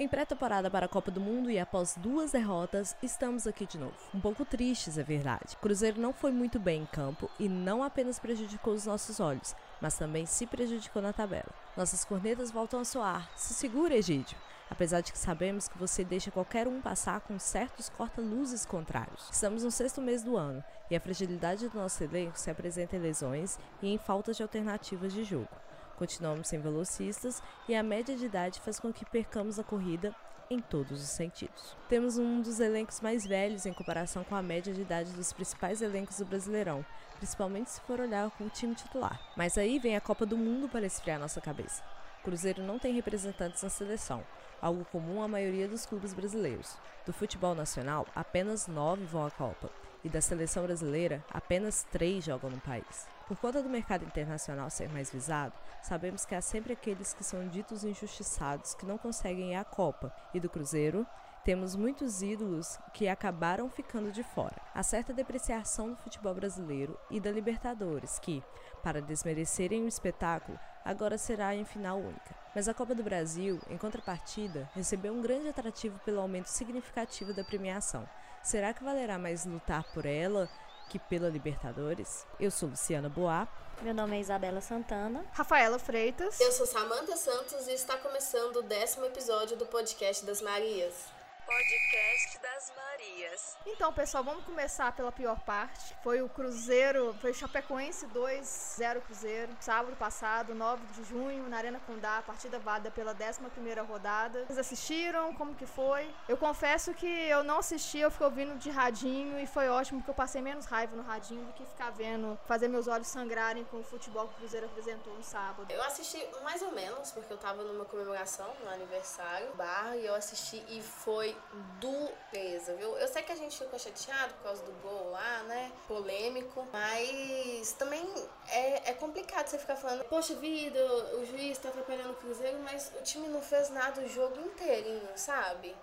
Em pré-temporada para a Copa do Mundo e após duas derrotas, estamos aqui de novo. Um pouco tristes, é verdade. O Cruzeiro não foi muito bem em campo e não apenas prejudicou os nossos olhos, mas também se prejudicou na tabela. Nossas cornetas voltam a soar. Se segura, Egídio. Apesar de que sabemos que você deixa qualquer um passar com certos corta-luzes contrários. Estamos no sexto mês do ano e a fragilidade do nosso elenco se apresenta em lesões e em faltas de alternativas de jogo. Continuamos sem velocistas e a média de idade faz com que percamos a corrida em todos os sentidos. Temos um dos elencos mais velhos em comparação com a média de idade dos principais elencos do Brasileirão, principalmente se for olhar com o time titular. Mas aí vem a Copa do Mundo para esfriar nossa cabeça. Cruzeiro não tem representantes na seleção, algo comum à maioria dos clubes brasileiros. Do futebol nacional, apenas nove vão à Copa, e da seleção brasileira, apenas três jogam no país. Por conta do mercado internacional ser mais visado, sabemos que há sempre aqueles que são ditos injustiçados que não conseguem ir à Copa, e do Cruzeiro, temos muitos ídolos que acabaram ficando de fora. Há certa depreciação do futebol brasileiro e da Libertadores, que, para desmerecerem o espetáculo, agora será em final única. Mas a Copa do Brasil, em contrapartida, recebeu um grande atrativo pelo aumento significativo da premiação. Será que valerá mais lutar por ela que pela Libertadores. Eu sou Luciana Boá. Meu nome é Isabela Santana. Rafaela Freitas. Eu sou Samanta Santos e está começando o décimo episódio do podcast das Marias. Podcast das Marias. Então, pessoal, vamos começar pela pior parte. Foi o Cruzeiro, foi Chapecoense 2, 0 Cruzeiro. Sábado passado, 9 de junho, na Arena Condá, partida válida pela 11ª rodada. Vocês assistiram? Como que foi? Eu confesso que eu não assisti, eu fiquei ouvindo de radinho e foi ótimo porque eu passei menos raiva no radinho do que ficar vendo, fazer meus olhos sangrarem com o futebol que o Cruzeiro apresentou no sábado. Eu assisti mais ou menos, porque eu tava numa comemoração no aniversário, bar, e eu assisti e foi dureza, viu? Eu sei que a gente ficou chateado por causa do gol lá, né? Polêmico, mas também é, é complicado você ficar falando, poxa vida, o juiz tá atrapalhando o Cruzeiro, mas o time não fez nada o jogo inteirinho, sabe?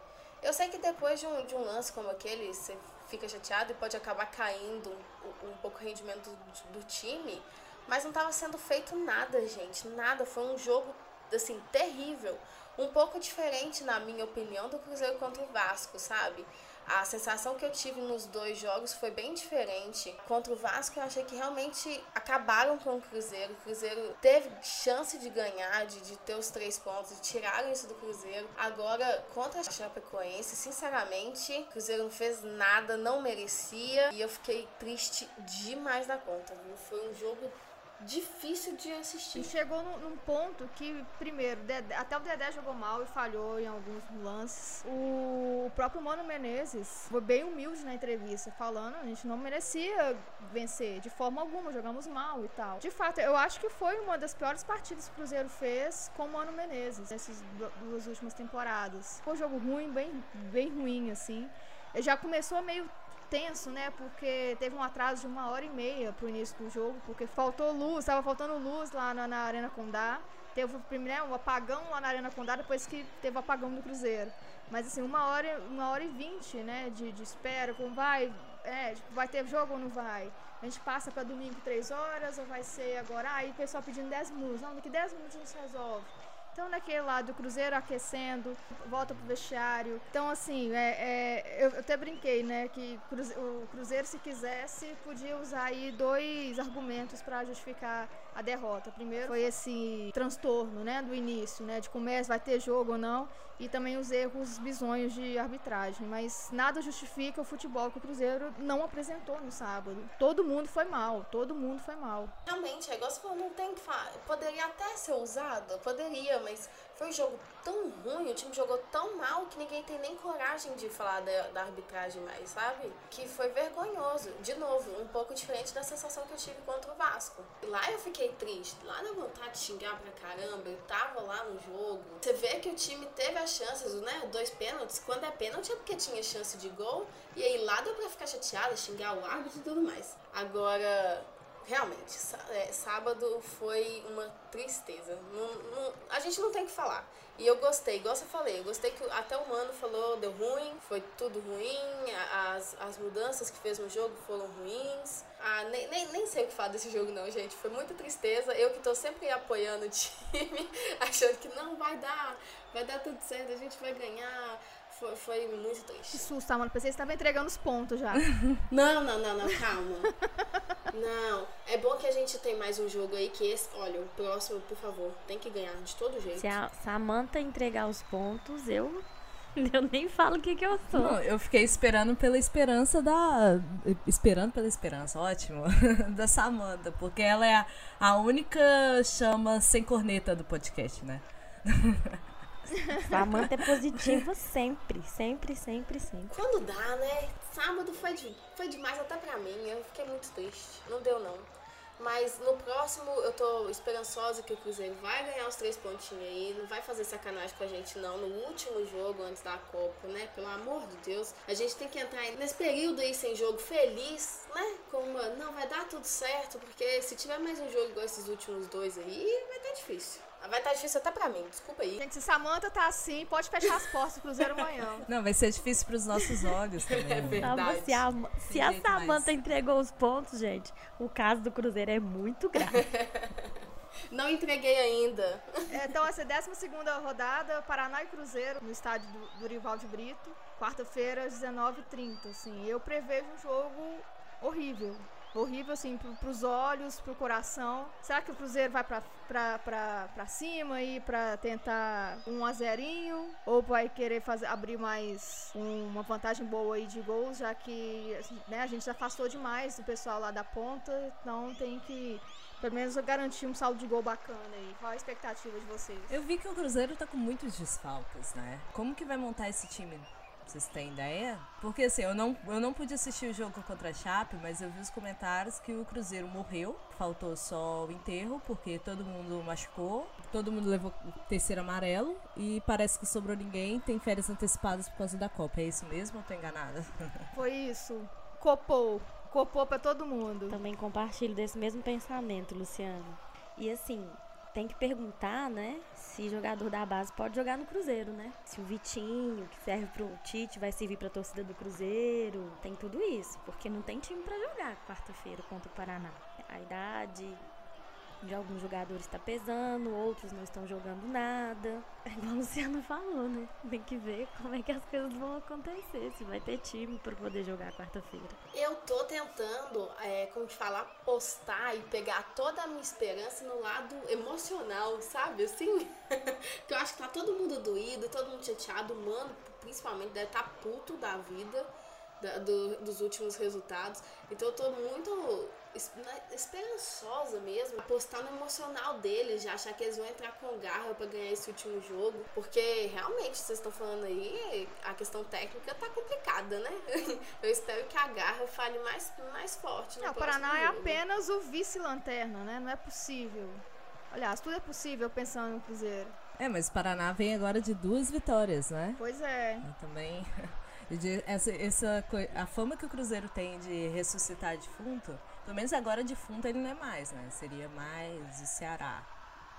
Eu sei que depois de um, de um lance como aquele, você fica chateado e pode acabar caindo um, um pouco o rendimento do, do time, mas não estava sendo feito nada, gente, nada. Foi um jogo, assim, terrível um pouco diferente, na minha opinião, do Cruzeiro contra o Vasco, sabe? A sensação que eu tive nos dois jogos foi bem diferente. Contra o Vasco, eu achei que realmente acabaram com o Cruzeiro. O Cruzeiro teve chance de ganhar, de, de ter os três pontos, de tiraram isso do Cruzeiro. Agora, contra a Chapecoense, sinceramente, o Cruzeiro não fez nada, não merecia. E eu fiquei triste demais da conta, viu? Foi um jogo difícil de assistir. E chegou num, ponto que, primeiro, Dedé, até o Dedé jogou mal e falhou em alguns lances. O, o próprio Mano Menezes foi bem humilde na entrevista, falando a gente não merecia vencer de forma alguma, jogamos mal e tal. De fato, eu acho que foi uma das piores partidas que o Cruzeiro fez com o Mano Menezes nessas duas últimas temporadas. Foi um jogo ruim, bem, bem ruim, assim. Já começou meio tenso, né? Porque teve um atraso de uma hora e meia pro início do jogo, porque faltou luz, estava faltando luz lá na, na Arena Condá. Teve primeiro né, um apagão lá na Arena Condá, depois que teve o apagão do Cruzeiro. Mas assim, uma hora, uma hora e vinte, né, de, de espera, como vai, é, tipo, vai ter jogo ou não vai? A gente passa para domingo três horas, ou vai ser agora? Aí o pessoal pedindo 10 minutos, não, daqui 10 minutos a gente resolve. Então, naquele lado, o Cruzeiro aquecendo, volta pro vestiário. Então, assim, é, é, eu até brinquei, né, que o Cruzeiro, se quisesse, podia usar aí dois argumentos para justificar a derrota. Primeiro foi esse transtorno, né, do início, né, de começo, vai ter jogo ou não, e também os erros bizonhos de arbitragem. Mas nada justifica o futebol que o Cruzeiro não apresentou no sábado. Todo mundo foi mal, todo mundo foi mal. Realmente, é igual você falou, não tem que falar. Poderia até ser usado, poderia, mas foi um jogo tão ruim, o time jogou tão mal que ninguém tem nem coragem de falar da, da, arbitragem mais, sabe? Que foi vergonhoso. De novo, um pouco diferente da sensação que eu tive contra o Vasco. Lá eu fiquei triste, lá deu vontade de xingar pra caramba, eu tava lá no jogo. Você vê que o time teve as chances, né? Dois pênaltis. Quando é pênalti é porque tinha chance de gol. E aí lá deu pra ficar chateada, xingar o árbitro e tudo mais. Agora, realmente, é, sábado foi uma tristeza. Não- não- a gente não tem o que falar. E eu gostei, igual você falei, eu gostei que até o Mano falou, deu ruim, foi tudo ruim, as, as mudanças que fez no jogo foram ruins. Ah, nem, nem, nem sei o que falar desse jogo não, gente. Foi muita tristeza. Eu que tô sempre apoiando o time, achando que não vai dar, vai dar tudo certo, a gente vai ganhar. Foi, foi muito Que triste. susto, tá, mano. Pensei que você tava entregando os pontos já. Não, não, não, não, calma. Não, é bom que a gente tem mais um jogo aí que esse, olha, o próximo, por favor, tem que ganhar de todo jeito. Se a Samantha entregar os pontos, eu. Eu nem falo o que, que eu sou. Não, eu fiquei esperando pela esperança da. Esperando pela esperança, ótimo. da Samanta, porque ela é a, a única chama sem corneta do podcast, né? Samantha é positiva sempre. Sempre, sempre, sempre. Quando dá, né? Sábado foi, de- foi demais até pra mim. Eu fiquei muito triste. Não deu, não. Mas no próximo eu tô esperançosa que o Cruzeiro vai ganhar os três pontinhos aí. Não vai fazer sacanagem com a gente, não. No último jogo antes da Copa, né? Pelo amor de Deus. A gente tem que entrar nesse período aí sem jogo feliz, né? Com uma. Não, vai dar tudo certo. Porque se tiver mais um jogo igual esses últimos dois aí, vai estar difícil. Vai estar difícil até pra mim, desculpa aí. Gente, se Samanta tá assim, pode fechar as portas do Cruzeiro amanhã. Não, vai ser difícil pros nossos olhos também. É verdade. Se a, se a jeito mais. Samantha entregou os pontos, gente, o caso do Cruzeiro é muito grave. Não entreguei ainda. É, então, essa é a 12 rodada, Paraná e Cruzeiro, no estádio do Dorival de Brito. Quarta-feira, às 19h30. Assim, eu prevejo um jogo horrível. Horrível, assim, pro, pros olhos, pro coração. Será que o Cruzeiro vai pra cima e pra tentar um a zerinho? Ou vai querer fazer, abrir mais um- uma vantagem boa aí de gols, já que assim, né, a gente já afastou demais do pessoal lá da ponta, então tem que pelo menos garantir um saldo de gol bacana aí. Qual a expectativa de vocês? Eu vi que o Cruzeiro tá com muitos desfalques, né? Como que vai montar esse time? Vocês têm ideia? Porque assim, eu não, eu não pude assistir o jogo contra a Chape, mas eu vi os comentários que o Cruzeiro morreu. Faltou só o enterro, porque todo mundo machucou, todo mundo levou o terceiro amarelo e parece que sobrou ninguém, tem férias antecipadas por causa da Copa. É isso mesmo ou tô enganada? Foi isso. Copou. Copou pra todo mundo. Também compartilho desse mesmo pensamento, Luciano. E assim, tem que perguntar, né, se jogador da base pode jogar no Cruzeiro, né? Se o Vitinho, que serve pro Tite, vai servir pra torcida do Cruzeiro. Tem tudo isso, porque não tem time pra jogar quarta-feira contra o Paraná. A idade de alguns jogadores está pesando, outros não estão jogando nada. É igual a Luciano falou, né? Tem que ver como é que as coisas vão acontecer, se vai ter time pra poder jogar quarta-feira. Eu tô tentando, é, como te falar, apostar e pegar toda a minha esperança no lado emocional, sabe? Assim, que eu acho que tá todo mundo doído, todo mundo chateado, o mano, principalmente, deve estar puto da vida, da- do- dos últimos resultados. Então eu tô muito esperançosa mesmo, apostar no emocional deles, já achar que eles vão entrar com garra pra ganhar esse último jogo, porque realmente vocês estão falando aí, a questão técnica tá complicada, né? Eu espero que a garra fale mais, mais forte. No Não, o Paraná é jogo. apenas o vice-lanterna, né? Não é possível. Aliás, tudo é possível pensando no Cruzeiro. É, mas o Paraná vem agora de duas vitórias, né? Pois é. Eu também. de- essa, essa, a fama que o Cruzeiro tem de ressuscitar defunto, pelo menos agora defunto ele não é mais, né? Seria mais o Ceará.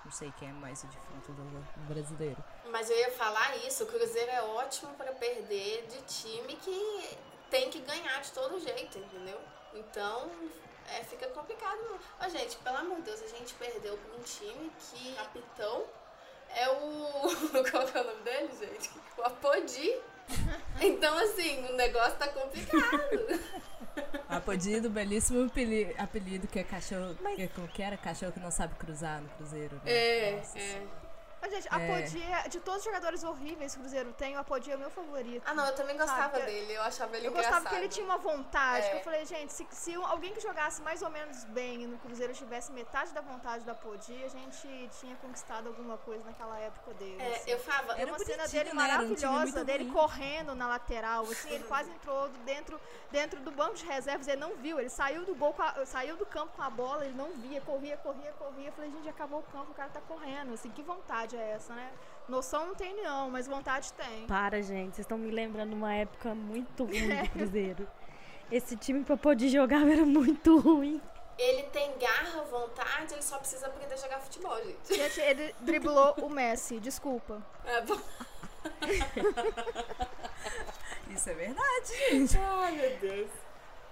Não sei quem é mais o defunto do, brasileiro. Mas eu ia falar isso, o Cruzeiro é ótimo pra perder de time que tem que ganhar de todo jeito, entendeu? Então, é, fica complicado. Ó, gente, pelo amor de Deus, a gente perdeu um time que capitão é o. Qual é o nome dele, gente? O Apodi. Então, assim, o negócio tá complicado. Apodido, belíssimo apeli- apelido que é cachorro. Que, como que era? Cachorro que não sabe cruzar no Cruzeiro. Né? É, Nossa é. Mas, gente, a É. Podi, é- de todos os jogadores horríveis que o Cruzeiro tem, o Apodi é o meu favorito. Ah, não, eu também gostava Sabe, dele, eu achava ele Eu engraçado. gostava que ele tinha uma vontade. É. Que eu falei, gente, se, se alguém que jogasse mais ou menos bem e no Cruzeiro tivesse metade da vontade da Podi, a gente tinha conquistado alguma coisa naquela época dele. É, assim. eu falava, Era uma cena dele né? Um maravilhosa, dele ruim. correndo na lateral, assim, ele quase entrou dentro, dentro do banco de reservas, ele não viu, ele saiu do gol, com a- saiu do campo com a bola, ele não via, corria, corria, corria, eu falei, gente, acabou o campo, o cara tá correndo, assim, que vontade é essa, né? Noção não tem não, mas vontade tem. Para, gente. Vocês estão me lembrando uma época muito ruim do Cruzeiro. Esse time pra poder jogar era muito ruim. Ele tem garra, vontade, ele só precisa aprender a jogar futebol, gente. Gente, ele driblou o Messi, desculpa. É bom. Isso é verdade, gente. Ai, meu Deus.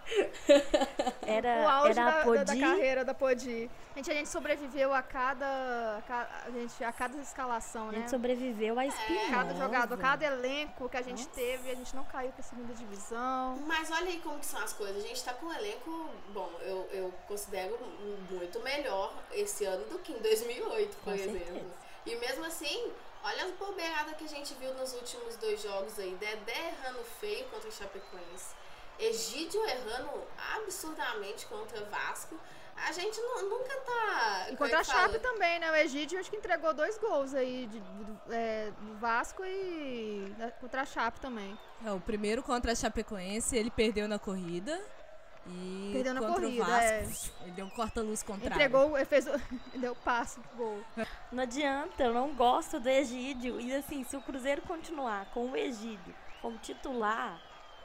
Era, o auge era a da, da, Podi. da carreira da Podi. Gente, a gente sobreviveu a cada, a a gente, a cada escalação, A né? gente sobreviveu a espinhosa. Cada jogador, cada elenco que a gente Nossa. teve, a gente não caiu pra segunda divisão. Mas olha aí como que são as coisas. A gente tá com um elenco, bom, eu, eu considero muito melhor esse ano do que em 2008, por Com exemplo. certeza. E mesmo assim, olha as bobeiradas que a gente viu nos últimos dois jogos aí. Dedé errando feio contra o Chapecoense. Egídio errando absurdamente contra o Vasco. A gente nu- nunca tá. E é contra a? Chape também, né? O Egídio acho que entregou dois gols aí de- do, é, do Vasco e da- contra a Chape também. É, o primeiro contra a Chapecoense, ele perdeu na corrida. E Perdeu na contra corrida, o Vasco, é. ele deu um corta-luz contrário. Entregou, ele fez o, deu passe, gol. Não adianta, eu não gosto do Egídio. E assim, se o Cruzeiro continuar com o Egídio como titular,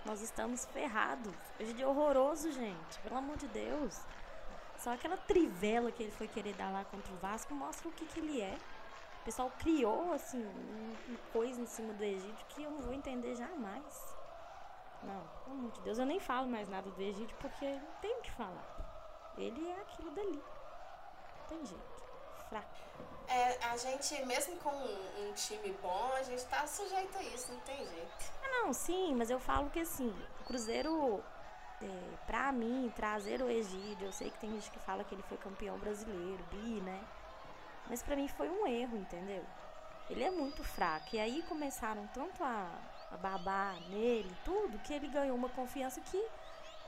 nós estamos ferrados. O Egídio é horroroso, gente. Pelo amor de Deus. Só aquela trivela que ele foi querer dar lá contra o Vasco mostra o que, que ele é. O pessoal criou, assim, um- uma coisa em cima do Egídio que eu não vou entender jamais. Não, pelo amor de Deus, eu nem falo mais nada do Egídio porque não tenho o que falar. Ele é aquilo dali. Não tem jeito. Fraco. É, a gente, mesmo com um, um time bom, a gente tá sujeito a isso, não tem jeito. Ah, não, sim, mas eu falo que assim, o Cruzeiro, é, pra mim, trazer o Egídio, eu sei que tem gente que fala que ele foi campeão brasileiro, bi, né? Mas pra mim foi um erro, entendeu? Ele é muito fraco. E aí começaram tanto a, a babar nele, tudo, que ele ganhou uma confiança que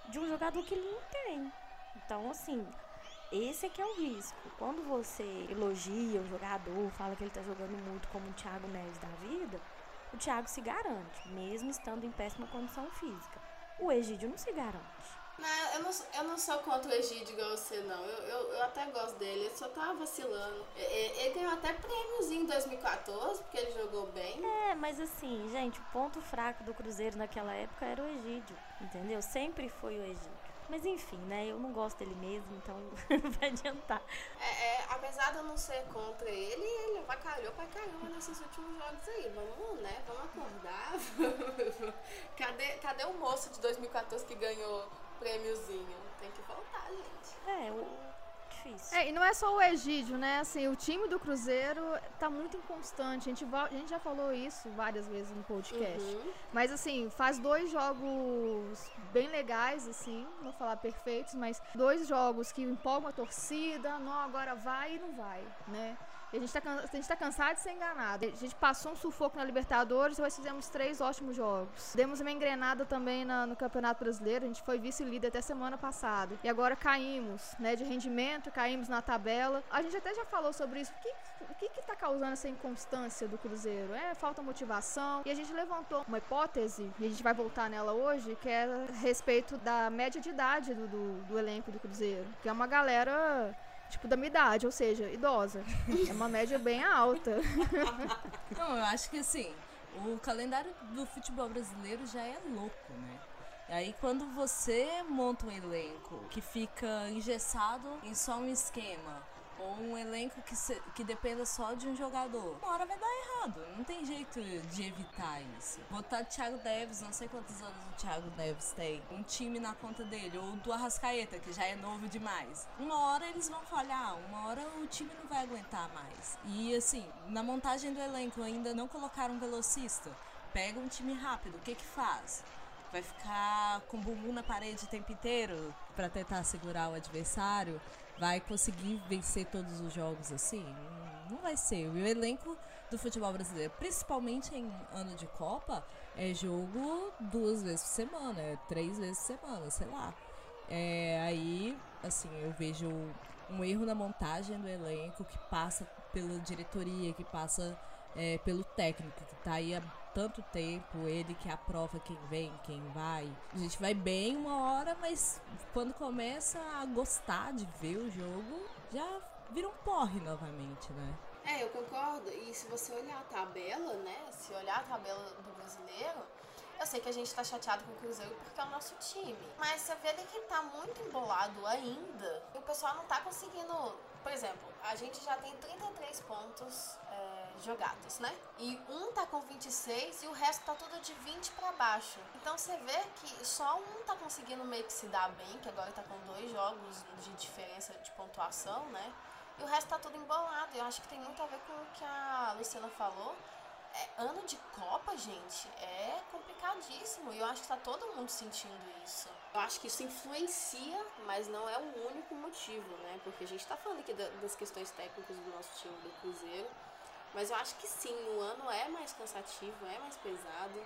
de um jogador que ele não tem. Então, assim, esse é que é o risco. Quando você elogia o jogador, fala que ele tá jogando muito como o Thiago Neves da vida, o Thiago se garante, mesmo estando em péssima condição física. O Egídio não se garante. Não, eu não, sou- eu não sou contra o Egídio igual você, não. Eu, eu, eu até gosto dele, ele só tá vacilando. E- e- Ele ganhou até prêmiozinho em 2014, porque ele jogou bem. É, mas assim, gente, o ponto fraco do Cruzeiro naquela época era o Egídio, entendeu? Sempre foi o Egídio. Mas enfim, né? Eu não gosto dele mesmo, então não vai adiantar. É, é, apesar de eu não ser contra ele, ele avacalhou pra caramba nesses últimos jogos aí. Vamos, né? Vamos acordar. cadê, cadê o moço de 2014 que ganhou prêmiozinho? Tem que voltar, gente. É, o difícil. É, e não é só o Egídio, né? Assim, o time do Cruzeiro tá muito inconstante. A gente, a gente já falou isso várias vezes no podcast. Uhum. Mas assim, faz dois jogos bem legais, assim, não vou falar perfeitos, mas dois jogos que empolgam a torcida, não, agora vai e não vai, né? A gente, tá, gente tá cansado de ser enganado. A gente passou um sufoco na Libertadores, nós fizemos três ótimos jogos. Demos uma engrenada também na- no Campeonato Brasileiro, a gente foi vice-líder até semana passada. E agora caímos, né, de rendimento, caímos na tabela. A gente até já falou sobre isso. O que, o que que tá causando essa inconstância do Cruzeiro? É falta motivação. E a gente levantou uma hipótese, e a gente vai voltar nela hoje, que é a respeito da média de idade do, do, do elenco do Cruzeiro. Que é uma galera, tipo, da minha idade, ou seja, idosa. É uma média bem alta. Não, eu acho que assim, o calendário do futebol brasileiro já é louco, né? Aí quando você monta um elenco que fica engessado em só um esquema, ou um elenco que, se- que dependa só de um jogador, uma hora vai dar errado. Não tem jeito de evitar isso. Botar Thiago Neves, não sei quantos anos o Thiago Neves tem, um time na conta dele, ou do Arrascaeta, que já é novo demais. Uma hora eles vão falhar, uma hora o time não vai aguentar mais. E assim, na montagem do elenco ainda não colocaram um velocista. Pega um time rápido, o que que faz? Vai ficar com o bumbum na parede o tempo inteiro pra tentar segurar o adversário? Vai conseguir vencer todos os jogos assim? Não- vai ser. O elenco do futebol brasileiro, principalmente em ano de Copa, é jogo duas vezes por semana, é três vezes por semana, sei lá. É, aí, assim, eu vejo um erro na montagem do elenco que passa pela diretoria, que passa é, pelo técnico, que tá aí há tanto tempo, ele que aprova quem vem, quem vai. A gente vai bem uma hora, mas quando começa a gostar de ver o jogo, já vira um porre novamente, né? É, eu concordo. E se você olhar a tabela, né? Se olhar a tabela do brasileiro, Eu sei que a gente tá chateado com o Cruzeiro porque é o nosso time. Mas você vê que tá muito embolado ainda. E o pessoal não tá conseguindo. Por exemplo, a gente já tem 33 pontos é, jogados, né? E um tá com 26 e o resto tá tudo de 20 para baixo. Então você vê que só um tá conseguindo meio que se dar bem, que agora tá com dois jogos de diferença de pontuação, né? E o resto tá tudo embolado. Eu acho que tem muito a ver com o que a Luciana falou. É, ano de Copa, gente, é complicadíssimo. E eu acho que tá todo mundo sentindo isso. Eu acho que isso influencia, mas não é o único motivo, né? Porque a gente tá falando aqui das questões técnicas do nosso time do Cruzeiro. Mas eu acho que sim, o ano é mais cansativo, é mais pesado.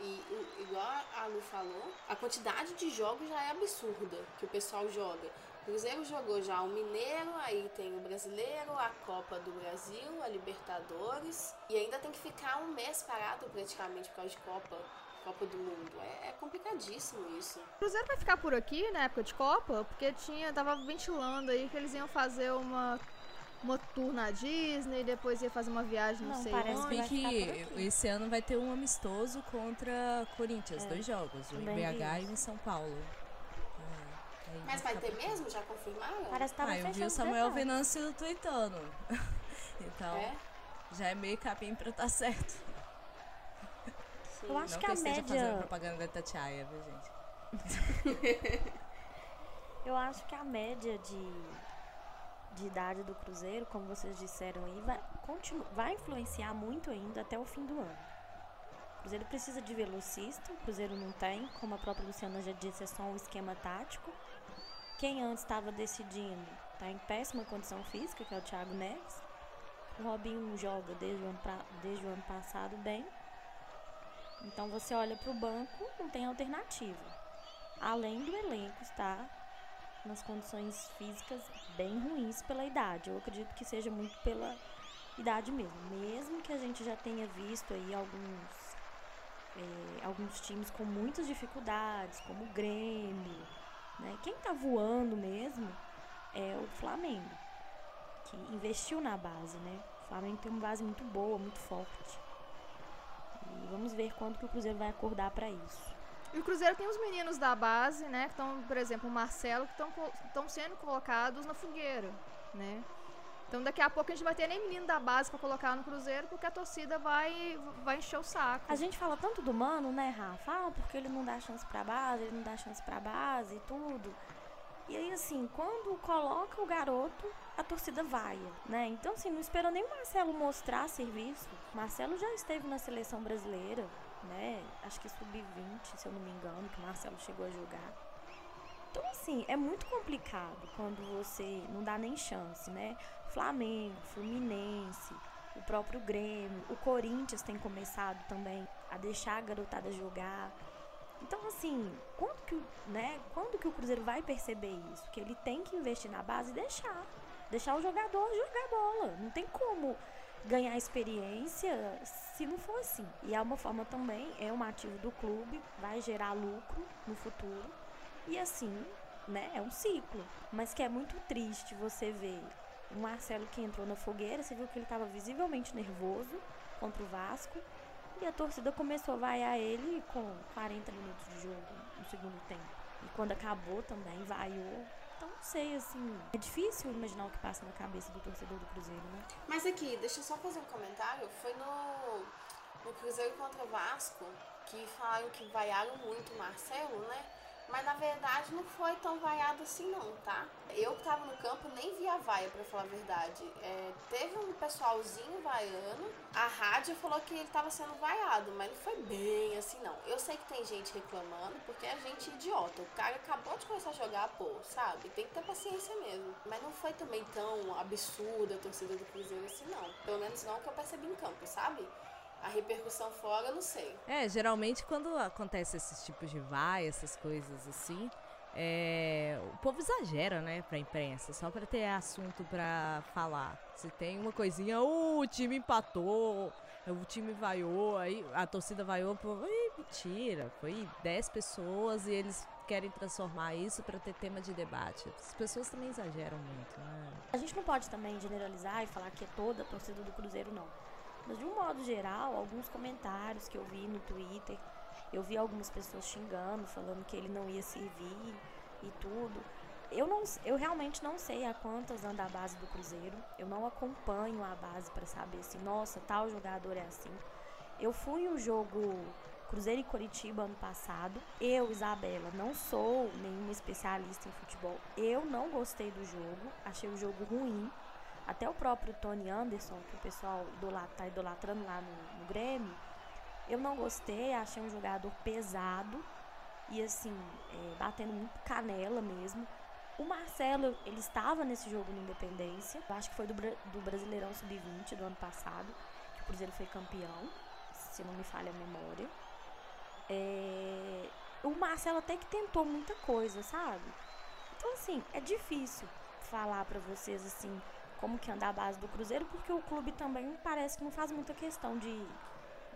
E igual a Lu falou, a quantidade de jogos já é absurda que o pessoal joga. O Cruzeiro jogou já o Mineiro, aí tem o Brasileiro, a Copa do Brasil, a Libertadores. E ainda tem que ficar um mês parado praticamente por causa de Copa. Copa do Mundo. É, é, complicadíssimo isso. O Cruzeiro vai ficar por aqui na época de Copa, porque tinha, tava ventilando aí que eles iam fazer uma uma tour na Disney, depois ia fazer uma viagem, não, não sei parece onde. que, que esse ano vai ter um amistoso contra Corinthians, é. dois jogos, o BH e o São Paulo. É, Mas vai ter mesmo? Já confirmaram? Parece que tava ah, eu vi o Samuel Venâncio tweetando. então, é? já é meio capim pra estar tá certo. Sim. Eu acho não que, que a média... fazendo propaganda da Tatiaia, viu, gente? eu acho que a média de de idade do Cruzeiro, como vocês disseram aí, vai, continu, vai influenciar muito ainda até o fim do ano. O Cruzeiro precisa de velocista, o Cruzeiro não tem, como a própria Luciana já disse, é só um esquema tático. Quem antes estava decidindo está em péssima condição física, que é o Thiago Neves. O Robinho joga desde o ano, pra, desde o ano passado bem. Então você olha para o banco, não tem alternativa. Além do elenco estar nas condições físicas bem ruins pela idade. Eu acredito que seja muito pela idade mesmo. Mesmo que a gente já tenha visto aí alguns, é, alguns times com muitas dificuldades, como o Grêmio. Né? Quem está voando mesmo é o Flamengo, que investiu na base. Né? O Flamengo tem uma base muito boa, muito forte. E vamos ver quando que o Cruzeiro vai acordar para isso. E o Cruzeiro tem os meninos da base, né? Que estão, por exemplo, o Marcelo, que estão sendo colocados na fogueira, né? Então daqui a pouco a gente vai ter nem menino da base para colocar no Cruzeiro, porque a torcida vai, vai encher o saco. A gente fala tanto do Mano, né, Rafa? Ah, porque ele não dá chance pra base, ele não dá chance pra base e tudo. E aí, assim, quando coloca o garoto, a torcida vai, né? Então, assim, não espera nem o Marcelo mostrar serviço. Marcelo já esteve na seleção brasileira, né? Acho que sub-20, se eu não me engano, que o Marcelo chegou a jogar. Então, assim, é muito complicado quando você não dá nem chance, né? Flamengo, Fluminense, o próprio Grêmio, o Corinthians tem começado também a deixar a garotada jogar. Então, assim, quando que, né, quando que o Cruzeiro vai perceber isso? Que ele tem que investir na base e deixar. Deixar o jogador jogar bola. Não tem como ganhar experiência se não for assim. E é uma forma também, é um ativo do clube, vai gerar lucro no futuro. E assim, né, é um ciclo. Mas que é muito triste você ver o Marcelo que entrou na fogueira, você viu que ele estava visivelmente nervoso contra o Vasco. E a torcida começou a vaiar ele com 40 minutos de jogo no segundo tempo. E quando acabou também, vaiou então, não sei, assim. É difícil imaginar o que passa na cabeça do torcedor do Cruzeiro, né? Mas aqui, deixa eu só fazer um comentário. Foi no, no Cruzeiro contra Vasco que falaram que vaiaram muito o Marcelo, né? Mas na verdade não foi tão vaiado assim não, tá? Eu que tava no campo nem vi a vaia, pra falar a verdade. É, teve um pessoalzinho vaiando, a rádio falou que ele tava sendo vaiado, mas não foi bem assim não. Eu sei que tem gente reclamando, porque é gente idiota. O cara acabou de começar a jogar, pô, sabe? Tem que ter paciência mesmo. Mas não foi também tão absurda a torcida do Cruzeiro assim não. Pelo menos não que eu percebi em campo, sabe? A repercussão fora, eu não sei. É, geralmente quando acontece esses tipos de vai, essas coisas assim, é, o povo exagera, né, pra imprensa, só pra ter assunto pra falar. Se tem uma coisinha, oh, o time empatou, o time vaiou, aí a torcida vaiou, pô, mentira, foi 10 pessoas e eles querem transformar isso para ter tema de debate. As pessoas também exageram muito, né? A gente não pode também generalizar e falar que é toda a torcida do Cruzeiro, não. Mas de um modo geral, alguns comentários que eu vi no Twitter Eu vi algumas pessoas xingando, falando que ele não ia servir e tudo. Eu, não, eu realmente não sei a quantas anda a base do Cruzeiro. Eu não acompanho a base para saber se, nossa, tal jogador é assim. Eu fui o jogo Cruzeiro e Coritiba ano passado. Eu, Isabela, não sou nenhuma especialista em futebol. Eu não gostei do jogo, achei o jogo ruim. Até o próprio Tony Anderson, que o pessoal está idolatrando lá no, no Grêmio, eu não gostei, achei um jogador pesado e assim, é, batendo muito canela mesmo. O Marcelo, ele estava nesse jogo no Independência, eu acho que foi do, do Brasileirão Sub-20 do ano passado, que o Cruzeiro foi campeão, se não me falha a memória. É, o Marcelo até que tentou muita coisa, sabe? Então, assim, é difícil falar para vocês, assim, como que anda a base do Cruzeiro, porque o clube também parece que não faz muita questão de,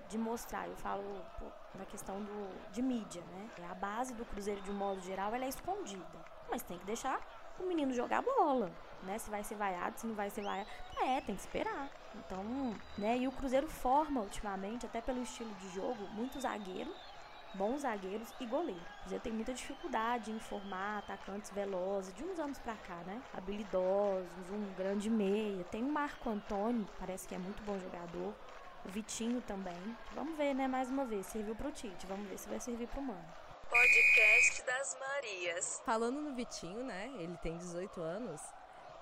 de mostrar. Eu falo pô, na questão do, de mídia, né? A base do Cruzeiro, de um modo geral, ela é escondida. Mas tem que deixar o menino jogar bola, né? Se vai ser vaiado, se não vai ser vaiado. É, tem que esperar. Então, né? E o Cruzeiro forma ultimamente, até pelo estilo de jogo, muito zagueiro bons zagueiros e goleiro. O Cruzeiro tem muita dificuldade em formar atacantes velozes, de uns anos pra cá, né? Habilidosos, um grande meia. Tem o Marco Antônio, parece que é muito bom jogador. O Vitinho também. Vamos ver, né? Mais uma vez, serviu pro Tite. Vamos ver se vai servir pro Mano. Podcast das Marias. Falando no Vitinho, né? Ele tem 18 anos,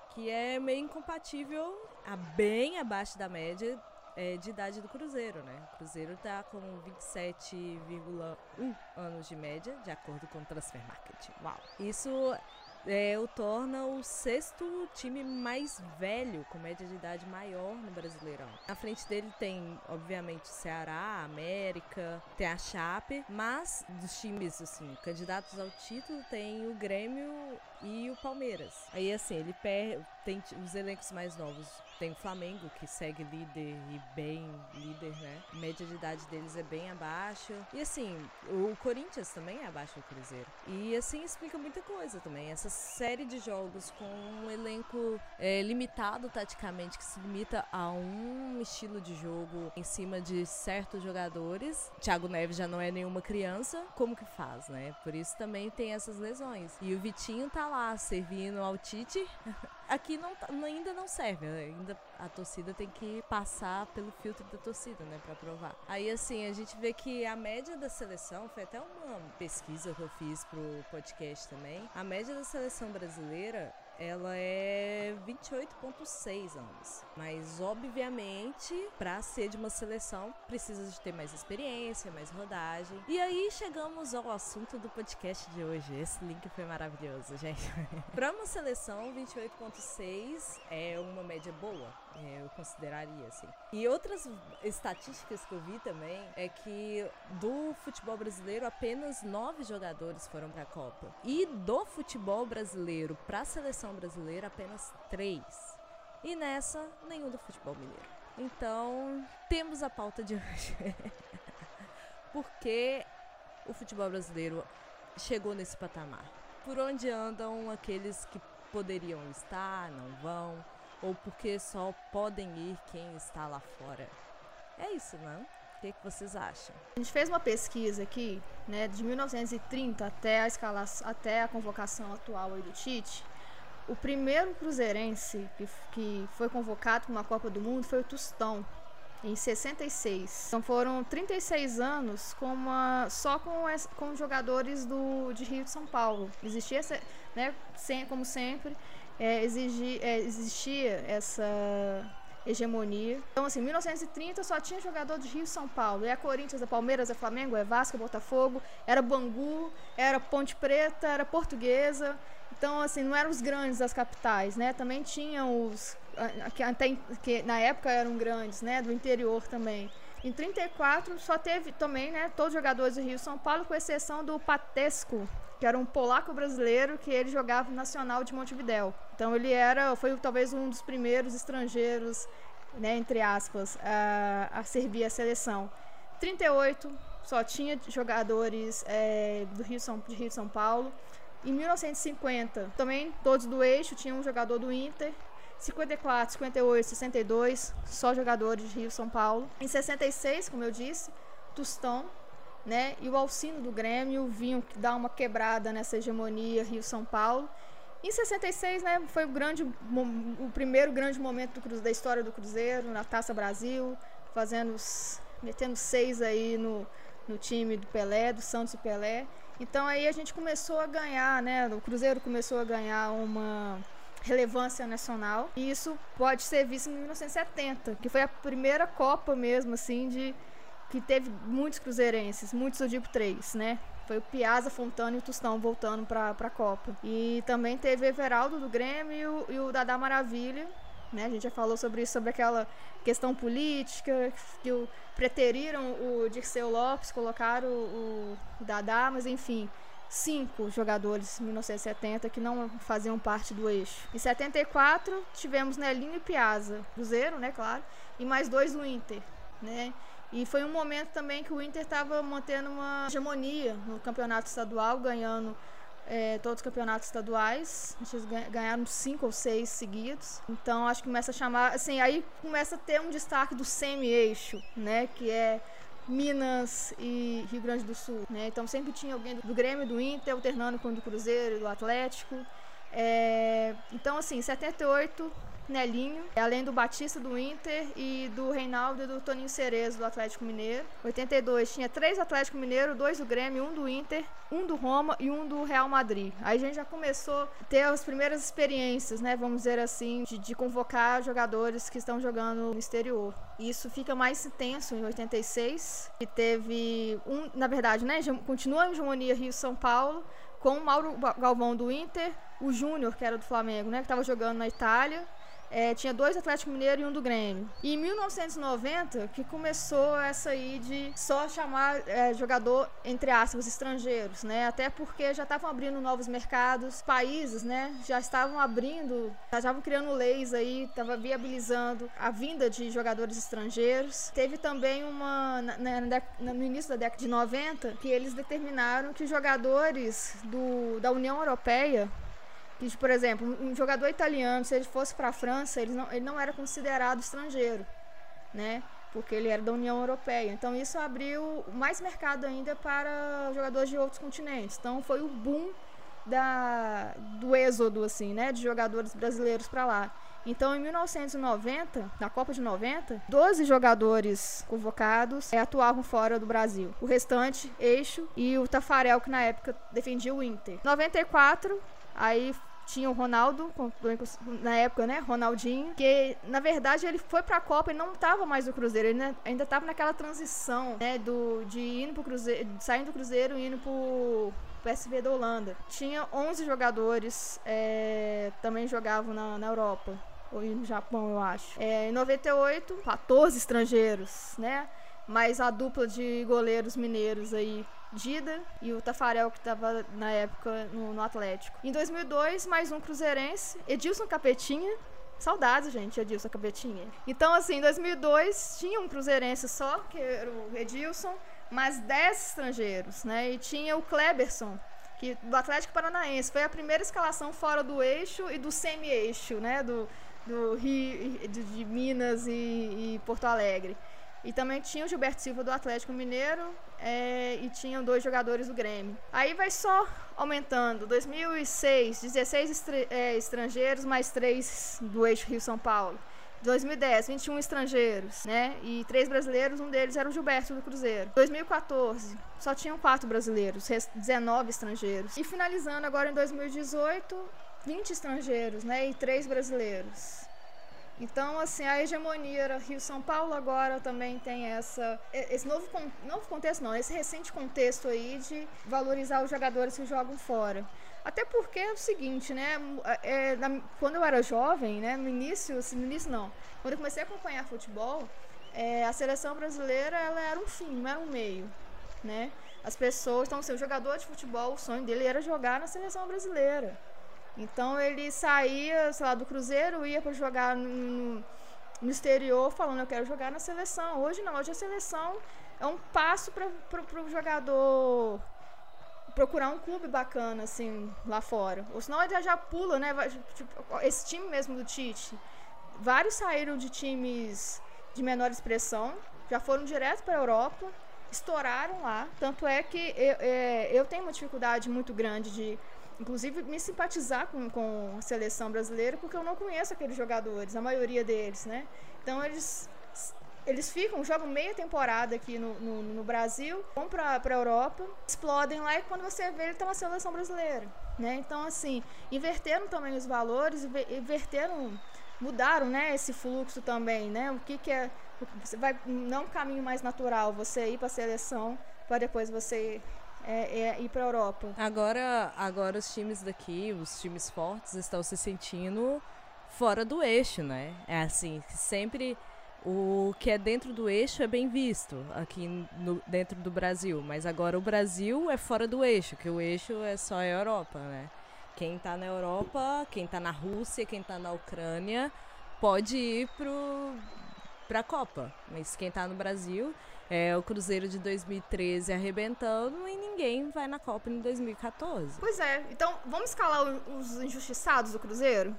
que é meio incompatível, a bem abaixo da média é, de idade do Cruzeiro, né? O Cruzeiro está com 27,1 anos de média, de acordo com o Transfer Market. Uau! Isso é, o torna o sexto time mais velho, com média de idade maior no Brasileirão. Na frente dele tem, obviamente, Ceará, América, tem a Chape, mas dos times, assim, candidatos ao título tem o Grêmio e o Palmeiras. Aí, assim, ele perde, tem os elencos mais novos. Tem o Flamengo, que segue líder e bem líder, né? A média de idade deles é bem abaixo. E assim, o Corinthians também é abaixo do Cruzeiro. E assim explica muita coisa também. Essa série de jogos com um elenco é, limitado taticamente, que se limita a um estilo de jogo em cima de certos jogadores. Thiago Neves já não é nenhuma criança. Como que faz, né? Por isso também tem essas lesões. E o Vitinho tá lá servindo ao Tite. Aqui não, tá, ainda não serve, né? ainda a torcida tem que passar pelo filtro da torcida, né, para provar. Aí assim, a gente vê que a média da seleção, foi até uma pesquisa que eu fiz pro podcast também, a média da seleção brasileira ela é 28,6 anos. Mas, obviamente, para ser de uma seleção, precisa de ter mais experiência, mais rodagem. E aí chegamos ao assunto do podcast de hoje. Esse link foi maravilhoso, gente. para uma seleção, 28,6 é uma média boa. É, eu consideraria assim. E outras estatísticas que eu vi também é que do futebol brasileiro apenas nove jogadores foram para a Copa e do futebol brasileiro para a seleção brasileira apenas três. E nessa, nenhum do futebol mineiro. Então, temos a pauta de hoje. Porque o futebol brasileiro chegou nesse patamar? Por onde andam aqueles que poderiam estar, não vão? Ou porque só podem ir quem está lá fora? É isso, não? O que, que vocês acham? A gente fez uma pesquisa aqui, né, de 1930 até a escala, até a convocação atual do Tite. O primeiro cruzeirense que, que foi convocado para uma Copa do Mundo foi o Tostão, em 66. Então foram 36 anos com uma, só com, com jogadores do, de Rio de São Paulo. Existia, né, sem, como sempre, é, exigi, é, existia essa hegemonia. Então, assim, 1930 só tinha jogador de Rio e São Paulo. É Corinthians, é Palmeiras, é Flamengo, é Vasco, é Botafogo, era Bangu, era Ponte Preta, era Portuguesa. Então, assim, não eram os grandes das capitais, né? Também tinham os que até que na época eram grandes, né, do interior também. Em 34 só teve também, né, todos os jogadores do Rio São Paulo, com exceção do Patesco, que era um polaco brasileiro que ele jogava no Nacional de Montevidéu. Então ele era, foi talvez um dos primeiros estrangeiros, né, entre aspas, a, a servir a seleção. 38 só tinha jogadores é, do Rio São, de Rio São Paulo. Em 1950, também todos do eixo, tinha um jogador do Inter. 54, 58, 62, só jogadores de Rio São Paulo. Em 66, como eu disse, Tostão. né? E o Alcino do Grêmio vinham dar uma quebrada nessa hegemonia Rio-São Paulo. Em 66, né, foi o grande o primeiro grande momento do, da história do Cruzeiro na Taça Brasil, fazendo metendo seis aí no, no time do Pelé, do Santos e Pelé. Então aí a gente começou a ganhar, né? O Cruzeiro começou a ganhar uma relevância nacional. E isso pode ser visto em 1970, que foi a primeira Copa mesmo, assim, de que teve muitos cruzeirenses, muitos eu digo três, né? Foi o Piazza, Fontana e o Tostão voltando para a Copa. E também teve Everaldo do Grêmio e o, e o Dadá Maravilha, né? A gente já falou sobre isso, sobre aquela questão política, que o, preteriram o Dirceu Lopes, colocaram o, o Dadá, mas enfim, cinco jogadores em 1970 que não faziam parte do eixo. Em 74 tivemos Nelinho e Piazza, Cruzeiro, né, claro, e mais dois do Inter, né? E foi um momento também que o Inter estava mantendo uma hegemonia no campeonato estadual, ganhando é, todos os campeonatos estaduais. Eles ganharam cinco ou seis seguidos. Então acho que começa a chamar, assim, aí começa a ter um destaque do semi-eixo, né? Que é Minas e Rio Grande do Sul, né? Então sempre tinha alguém do Grêmio, do Inter, alternando com o do Cruzeiro do Atlético. É, então assim, 78 Nelinho, além do Batista do Inter e do Reinaldo e do Toninho Cerezo do Atlético Mineiro. 82 tinha três Atlético Mineiro, dois do Grêmio, um do Inter, um do Roma e um do Real Madrid. Aí a gente já começou a ter as primeiras experiências, né, vamos dizer assim, de, de convocar jogadores que estão jogando no exterior. Isso fica mais intenso em 86, que teve um, na verdade, né, continua a hegemonia Rio-São Paulo, com o Mauro Galvão do Inter, o Júnior, que era do Flamengo, né, que estava jogando na Itália, é, tinha dois Atlético Mineiro e um do Grêmio. E em 1990 que começou essa aí de só chamar é, jogador, entre aspas, estrangeiros, né? Até porque já estavam abrindo novos mercados, países, né? Já estavam abrindo, já estavam criando leis aí, estava viabilizando a vinda de jogadores estrangeiros. Teve também uma, na, na, no início da década de 90, que eles determinaram que jogadores do, da União Europeia que, por exemplo, um jogador italiano, se ele fosse para a França, ele não, ele não era considerado estrangeiro, né? Porque ele era da União Europeia. Então isso abriu mais mercado ainda para jogadores de outros continentes. Então foi o boom da, do êxodo, assim, né? De jogadores brasileiros para lá. Então, em 1990, na Copa de 90, 12 jogadores convocados é, atuavam fora do Brasil. O restante, Eixo e o Tafarel, que na época defendia o Inter. 94, Aí tinha o Ronaldo, na época, né? Ronaldinho, que na verdade ele foi pra Copa e não tava mais no Cruzeiro, ele ainda tava naquela transição, né? Do, de indo pro Cruzeiro, saindo do Cruzeiro e indo pro PSV da Holanda. Tinha 11 jogadores, é, também jogavam na, na Europa, ou no Japão, eu acho. É, em 98, 14 estrangeiros, né? Mais a dupla de goleiros mineiros aí Dida e o Tafarel, que estava na época no, no, Atlético. Em 2002, mais um cruzeirense, Edilson Capetinha. Saudades, gente, Edilson Capetinha. Então, assim, em 2002 tinha um cruzeirense só, que era o Edilson, mais 10 estrangeiros, né? E tinha o Kleberson, que do Atlético Paranaense. Foi a primeira escalação fora do eixo e do semi-eixo, né? Do, do Rio, de, de Minas e, e Porto Alegre. E também tinha o Gilberto Silva do Atlético Mineiro é, e tinham dois jogadores do Grêmio. Aí vai só aumentando. 2006, 16 estra é, estrangeiros mais 3 do eixo Rio-São Paulo. 2010, 21 estrangeiros, né? E três brasileiros, um deles era o Gilberto do Cruzeiro. 2014, só tinham quatro brasileiros, 19 estrangeiros. E finalizando agora em 2018, 20 estrangeiros, né? E três brasileiros. Então, assim, a hegemonia Rio-São Paulo agora também tem essa, esse novo, novo contexto, não, esse recente contexto aí de valorizar os jogadores que jogam fora. Até porque é o seguinte, né? É, na, quando eu era jovem, né? No início, assim, no início não. Quando eu comecei a acompanhar futebol, é, a seleção brasileira ela era um fim, não era um meio, né? As pessoas, então, assim, o jogador de futebol, o sonho dele era jogar na seleção brasileira. Então ele saía, sei lá, do Cruzeiro, ia para jogar no, no, exterior, falando eu quero jogar na seleção. Hoje não, hoje a seleção é um passo para o jogador procurar um clube bacana, assim, lá fora. Ou senão ele já pula, né? Tipo, esse time mesmo do Tite. Vários saíram de times de menor expressão, já foram direto para a Europa estouraram lá. Tanto é que eu, é, eu tenho uma dificuldade muito grande de, inclusive, me simpatizar com, com a seleção brasileira, porque eu não conheço aqueles jogadores, a maioria deles, né? Então eles eles ficam, jogam meia temporada aqui no, no, no Brasil, vão para a Europa, explodem lá e quando você vê, ele tá na seleção brasileira. Né? Então, assim, inverteram também os valores, inverteram, mudaram né, esse fluxo também. Né? O que, que é. Você vai, não é um caminho mais natural você ir para a seleção para depois você é, é, ir para a Europa. Agora, agora os times daqui, os times fortes, estão se sentindo fora do eixo, né? É assim, sempre o que é dentro do eixo é bem visto aqui no, dentro do Brasil, mas agora o Brasil é fora do eixo, que o eixo é só a Europa, né? Quem está na Europa, quem está na Rússia, quem está na Ucrânia, pode ir para a Copa, mas quem está no Brasil é o Cruzeiro de 2013 arrebentando e ninguém vai na Copa em 2014. Pois é, então vamos escalar os injustiçados do Cruzeiro?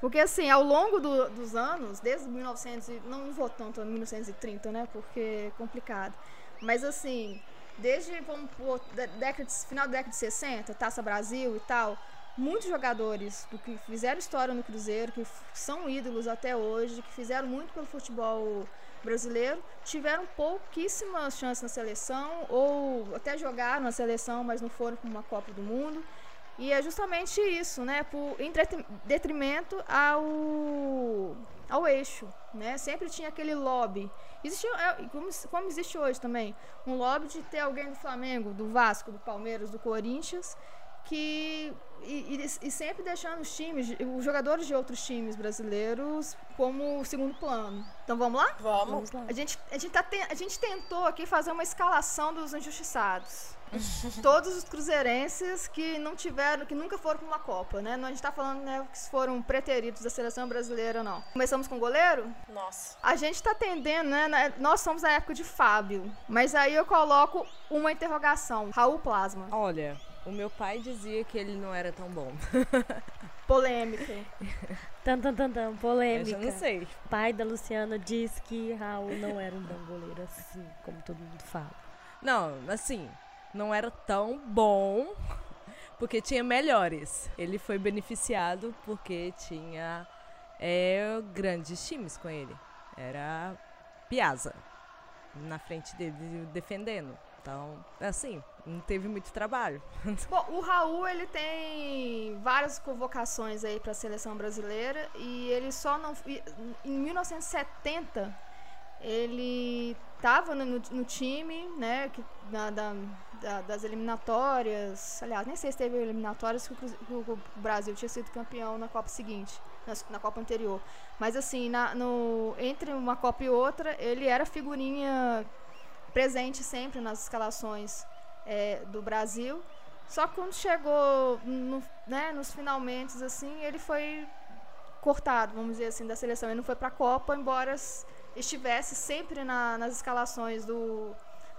Porque, assim, ao longo do, dos anos, desde 1900, não vou tanto a 1930, né? Porque é complicado. Mas, assim, desde, vamos pôr, década, final da década de 60, Taça Brasil e tal, muitos jogadores do que fizeram história no Cruzeiro, que são ídolos até hoje, que fizeram muito pelo futebol brasileiro, tiveram pouquíssimas chances na seleção, ou até jogaram na seleção, mas não foram para uma Copa do Mundo. E é justamente isso, né? Por, em detrimento ao, ao eixo, né? Sempre tinha aquele lobby. Existiu, é, como, como existe hoje também, um lobby de ter alguém do Flamengo, do Vasco, do Palmeiras, do Corinthians, que e, e, e, sempre deixando os times, os jogadores de outros times brasileiros como segundo plano. Então vamos lá? Vamos. vamos lá. A gente, a, gente tá te, a gente tentou aqui fazer uma escalação dos injustiçados. Todos os cruzeirenses que não tiveram, que nunca foram para uma Copa, né? Não a gente está falando né, que foram preteridos da seleção brasileira, não. Começamos com o goleiro? Nossa. A gente está tendendo, né? Nós somos da época de Fábio. Mas aí eu coloco uma interrogação. Raul Plasma. Olha, o meu pai dizia que ele não era tão bom. Polêmica. Tan, tan, tan, tan, polêmica. Eu não sei. O pai da Luciana disse que Raul não era um bom goleiro assim, como todo mundo fala. Não, assim, não era tão bom, porque tinha melhores. Ele foi beneficiado porque tinha é, grandes times com ele. Era Piazza na frente dele defendendo. Então, assim, não teve muito trabalho. Bom, o Raul ele tem várias convocações aí para a seleção brasileira e ele só não em 1970 ele estava no, no, time, né, que, na, da, da, das eliminatórias. Aliás, nem sei se teve eliminatórias que o, o Brasil tinha sido campeão na Copa seguinte, na, na Copa anterior. Mas assim, na, no, entre uma Copa e outra, ele era figurinha presente sempre nas escalações é, do Brasil. Só que quando chegou no, né, nos finalmente, assim, ele foi cortado, vamos dizer assim, da seleção. Ele não foi para a Copa, embora estivesse sempre na, nas escalações do,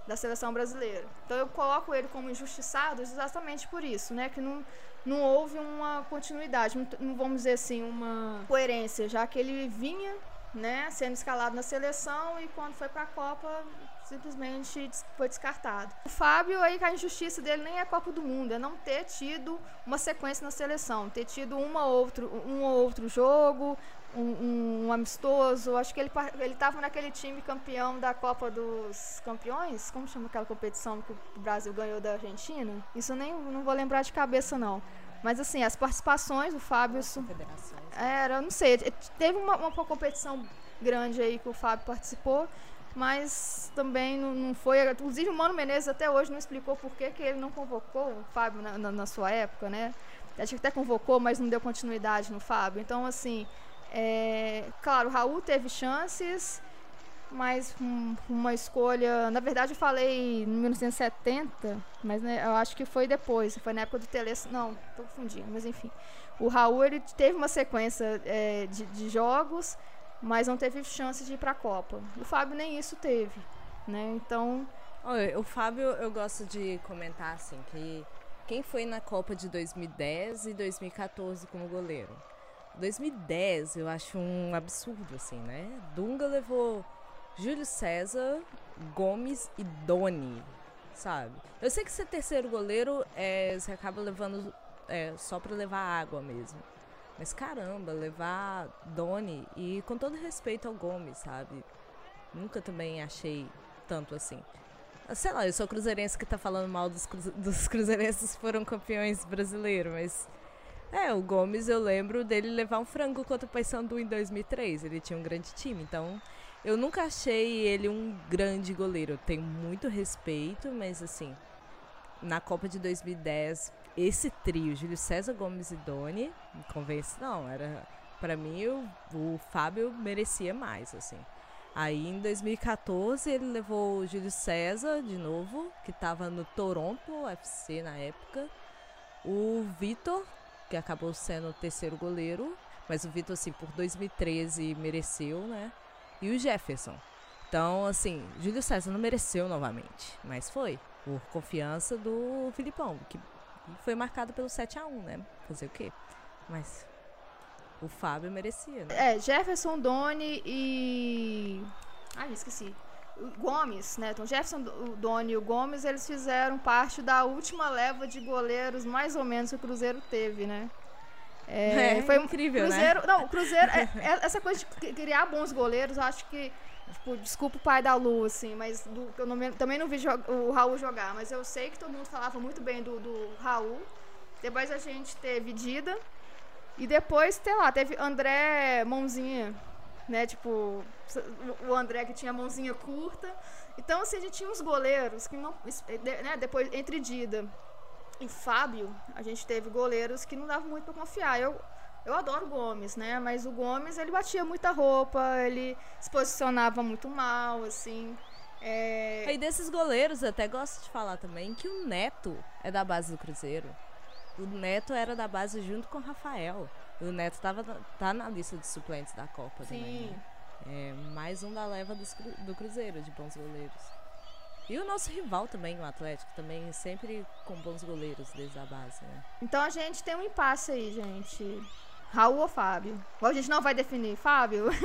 da seleção brasileira. Então eu coloco ele como injustiçado exatamente por isso, né? Que não, não houve uma continuidade, não, vamos dizer assim, uma coerência, já que ele vinha né, sendo escalado na seleção e quando foi para a Copa simplesmente foi descartado. O Fábio, aí a injustiça dele nem é Copa do Mundo, é não ter tido uma sequência na seleção, ter tido uma outro, um ou outro jogo, um, um, amistoso. Acho que ele ele estava naquele time campeão da Copa dos Campeões. Como chama aquela competição que o Brasil ganhou da Argentina? Isso eu nem não vou lembrar de cabeça não. Mas assim, as participações do Fábio. Era, não sei. Teve uma, uma competição grande aí que o Fábio participou mas também não, não, foi. Inclusive, o Mano Menezes até hoje não explicou por que, que ele não convocou o Fábio na, na, na, sua época, né? Acho que até convocou, mas não deu continuidade no Fábio. Então, assim, é, claro, o Raul teve chances, mas um, uma escolha. Na verdade, eu falei em 1970, mas né, eu acho que foi depois, foi na época do Tele. Não, estou confundindo, mas enfim. O Raul ele teve uma sequência é, de, de jogos mas não teve chance de ir para a Copa. O Fábio nem isso teve, né? Então, Oi, o Fábio eu gosto de comentar assim que quem foi na Copa de 2010 e 2014 como goleiro. 2010 eu acho um absurdo assim, né? Dunga levou Júlio César, Gomes e Doni, sabe? Eu sei que ser terceiro goleiro é, você acaba levando é, só pra levar água mesmo. Mas caramba, levar Doni e com todo respeito ao Gomes, sabe? Nunca também achei tanto assim. Sei lá, eu sou cruzeirense que tá falando mal dos, cruze dos cruzeirenses que foram campeões brasileiros, mas. É, o Gomes eu lembro dele levar um frango contra o Paysandu em 2003. Ele tinha um grande time, então eu nunca achei ele um grande goleiro. Eu tenho muito respeito, mas assim, na Copa de 2010, esse trio, Júlio César Gomes e Doni, me convence, não, era para mim o, o Fábio merecia mais, assim. Aí em 2014 ele levou o Júlio César de novo, que estava no Toronto FC na época. O Vitor, que acabou sendo o terceiro goleiro, mas o Vitor assim por 2013 mereceu, né? E o Jefferson. Então, assim, Júlio César não mereceu novamente, mas foi por confiança do Filipão, que foi marcado pelo 7 a 1, né? Fazer o quê? Mas o Fábio merecia, né? É, Jefferson, Doni e. Ai, esqueci. O Gomes, né? Então, Jefferson, o Doni e o Gomes, eles fizeram parte da última leva de goleiros, mais ou menos, que o Cruzeiro teve, né? É, é foi incrível, Cruzeiro, né? Não, o Cruzeiro, é, é, essa coisa de criar bons goleiros, eu acho que Tipo, desculpa o pai da Lu, assim, mas do, eu não, também não vi o Raul jogar, mas eu sei que todo mundo falava muito bem do, do Raul. Depois a gente teve Dida, e depois, sei lá, teve André Mãozinha, né? Tipo, o André que tinha mãozinha curta. Então, assim, a gente tinha uns goleiros que não. Né, depois, entre Dida e Fábio, a gente teve goleiros que não davam muito para confiar. Eu, eu adoro o Gomes, né? Mas o Gomes, ele batia muita roupa, ele se posicionava muito mal, assim. É... E desses goleiros, eu até gosto de falar também que o Neto é da base do Cruzeiro o Neto era da base junto com o Rafael. O Neto tava, tá na lista de suplentes da Copa Sim. também. Né? É mais um da leva dos, do Cruzeiro, de bons goleiros. E o nosso rival também, o Atlético, também sempre com bons goleiros desde a base, né? Então a gente tem um impasse aí, gente. Raul ou Fábio? a gente não vai definir. Fábio?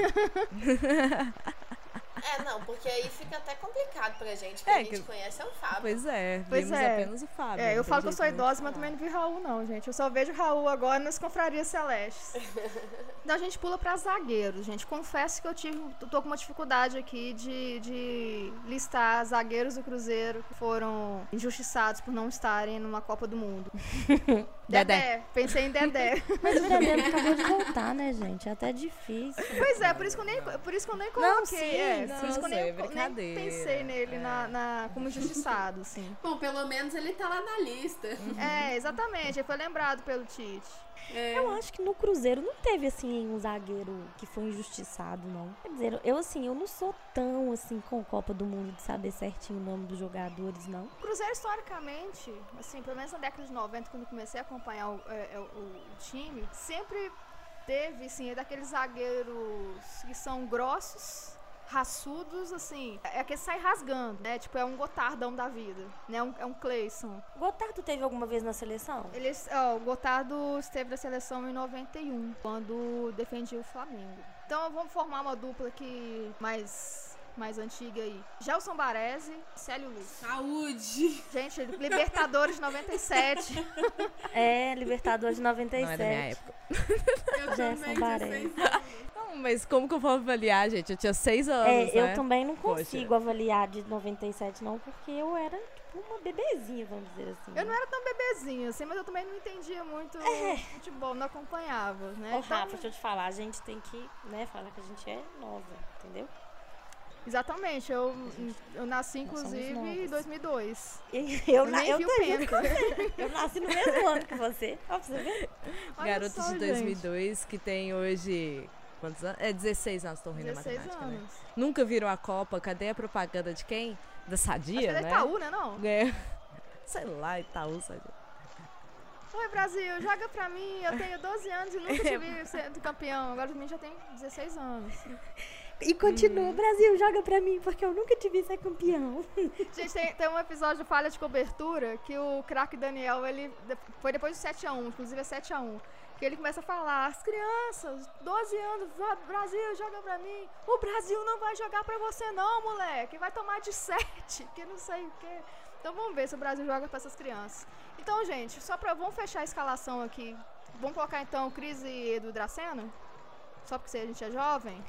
É, não, porque aí fica até complicado pra gente, porque é, a gente que... conhece é o Fábio. Pois é, pois é. apenas o Fábio. É, eu falo que eu sou idosa, mas também não vi Raul, não, gente. Eu só vejo Raul agora nas confrarias celestes. então a gente pula pra zagueiros, gente. Confesso que eu tive, tô com uma dificuldade aqui de, de listar zagueiros do Cruzeiro que foram injustiçados por não estarem numa Copa do Mundo. Dedé. Pensei em Dedé. Mas o Dedé acabou de voltar, né, gente? É até difícil. Pois é, por isso que eu nem, por isso que eu nem coloquei. Não, sim, é, não, por isso que eu nem, nem pensei nele é. na, na, como injustiçado, assim. Bom, pelo menos ele tá lá na lista. Uhum. É, exatamente. Ele foi lembrado pelo Tite. É. Eu acho que no Cruzeiro não teve, assim, um zagueiro que foi injustiçado, não. Quer dizer, eu, assim, eu não sou tão, assim, com Copa do Mundo de saber certinho o nome dos jogadores, não. O Cruzeiro, historicamente, assim, pelo menos na década de 90, quando comecei a acompanhar o, é, é, o, o time, sempre teve, assim, daqueles zagueiros que são grossos, raçudos, assim, é que sai rasgando, né? Tipo, é um Gotardão da vida, né? Um, é um Cleison. Gotardo teve alguma vez na seleção? Ele, ó, o Gotardo esteve na seleção em 91, quando defendia o Flamengo. Então vamos formar uma dupla aqui mais mais antiga aí. Gelson Baresi, Célio Luz. Saúde! Gente, Libertadores 97. É, Libertadores 97. Não é da minha época. Eu Gelson Baresi. Não, mas como que eu vou avaliar, gente? Eu tinha seis anos, É, né? eu também não consigo Poxa. avaliar de 97 não, porque eu era tipo uma bebezinha, vamos dizer assim. Eu não era tão bebezinha, assim, mas eu também não entendia muito é. futebol, não acompanhava, né? Ô, então... Rafa, deixa eu te falar, a gente tem que, né, falar que a gente é nova, entendeu? Exatamente, eu, eu nasci inclusive em 2002. Eu, eu, eu, vi o Penta. eu nasci no mesmo ano que você. Ó, você ver. Garoto só, de 2002 gente. que tem hoje. Quantos anos? É 16 anos, estou rindo 16 matemática, né? anos. né? Nunca viram a Copa, cadê a propaganda de quem? Da Sadia, Acho que é né? Itaú, né, não? É. Sei lá, Itaú, Sadia. Oi, Brasil, joga pra mim. Eu tenho 12 anos e nunca te vi sendo campeão. Agora mim já tem 16 anos. E continua, hum. Brasil, joga pra mim, porque eu nunca te vi ser campeão. Gente, tem, tem um episódio de falha de cobertura que o craque Daniel, ele foi depois do 7x1, inclusive é 7x1. que ele começa a falar, as crianças, 12 anos, "Va- Brasil, joga pra mim. O Brasil não vai jogar pra você não, moleque. Vai tomar de 7, que não sei o quê. Então vamos ver se o Brasil joga pra essas crianças. Então, gente, só pra. Vamos fechar a escalação aqui. Vamos colocar então Cris e Edu Draceno? Só porque a gente é jovem?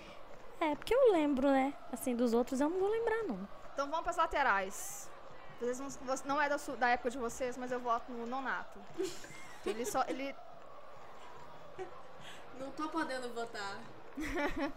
É, porque eu lembro, né? Assim, dos outros eu não vou lembrar, não. Então vamos pras laterais. Vocês não, não é da, su- da época de vocês, mas eu voto no Nonato. Ele só. Ele, Não tô podendo votar.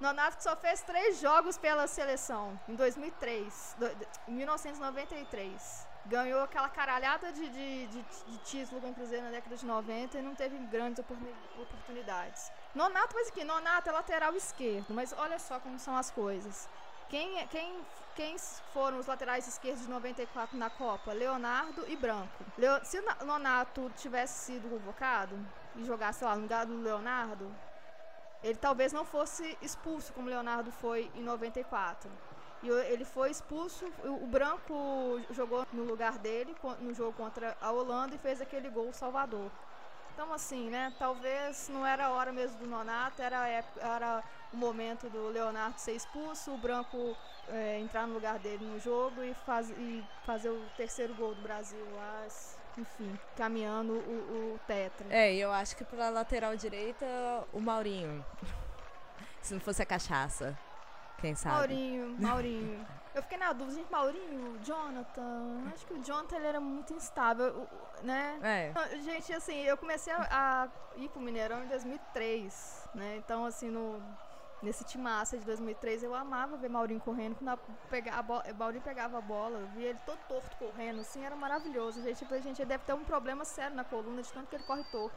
Nonato que só fez três jogos pela seleção em 2003, do- de- em 1993. Ganhou aquela caralhada de, de, de, de título com o Cruzeiro na década de 90 e não teve grandes oportuni- oportunidades. Nonato, mas aqui, Nonato é lateral esquerdo, mas olha só como são as coisas. Quem, quem, quem foram os laterais esquerdos de 94 na Copa? Leonardo e Branco. Leo- se o Na- Nonato tivesse sido convocado e jogasse lá no lugar do Leonardo, ele talvez não fosse expulso como Leonardo foi em 94. E ele foi expulso, o Branco jogou no lugar dele no jogo contra a Holanda e fez aquele gol salvador. Então assim, né, talvez não era a hora mesmo do Nonato, era, a época, era o momento do Leonardo ser expulso, o Branco é, entrar no lugar dele no jogo e, faz, e fazer o terceiro gol do Brasil lá, enfim, caminhando o, o tetra. É, e eu acho que pra lateral direita, o Maurinho. Se não fosse a cachaça. Quem sabe? Maurinho, Maurinho. Eu fiquei na dúvida, gente, Maurinho, Jonathan. Acho que o Jonathan ele era muito instável, o- né? É. Ah, Gente, assim, eu comecei a, a ir pro Mineirão em 2003, né? Então, assim, no, nesse timaça de 2003, eu amava ver Maurinho correndo. Quando a, pega, a Maurinho pegava a bola, eu via ele todo torto correndo, assim, era maravilhoso. Gente, falei, gente, ele deve ter um problema sério na coluna de tanto que ele corre torto.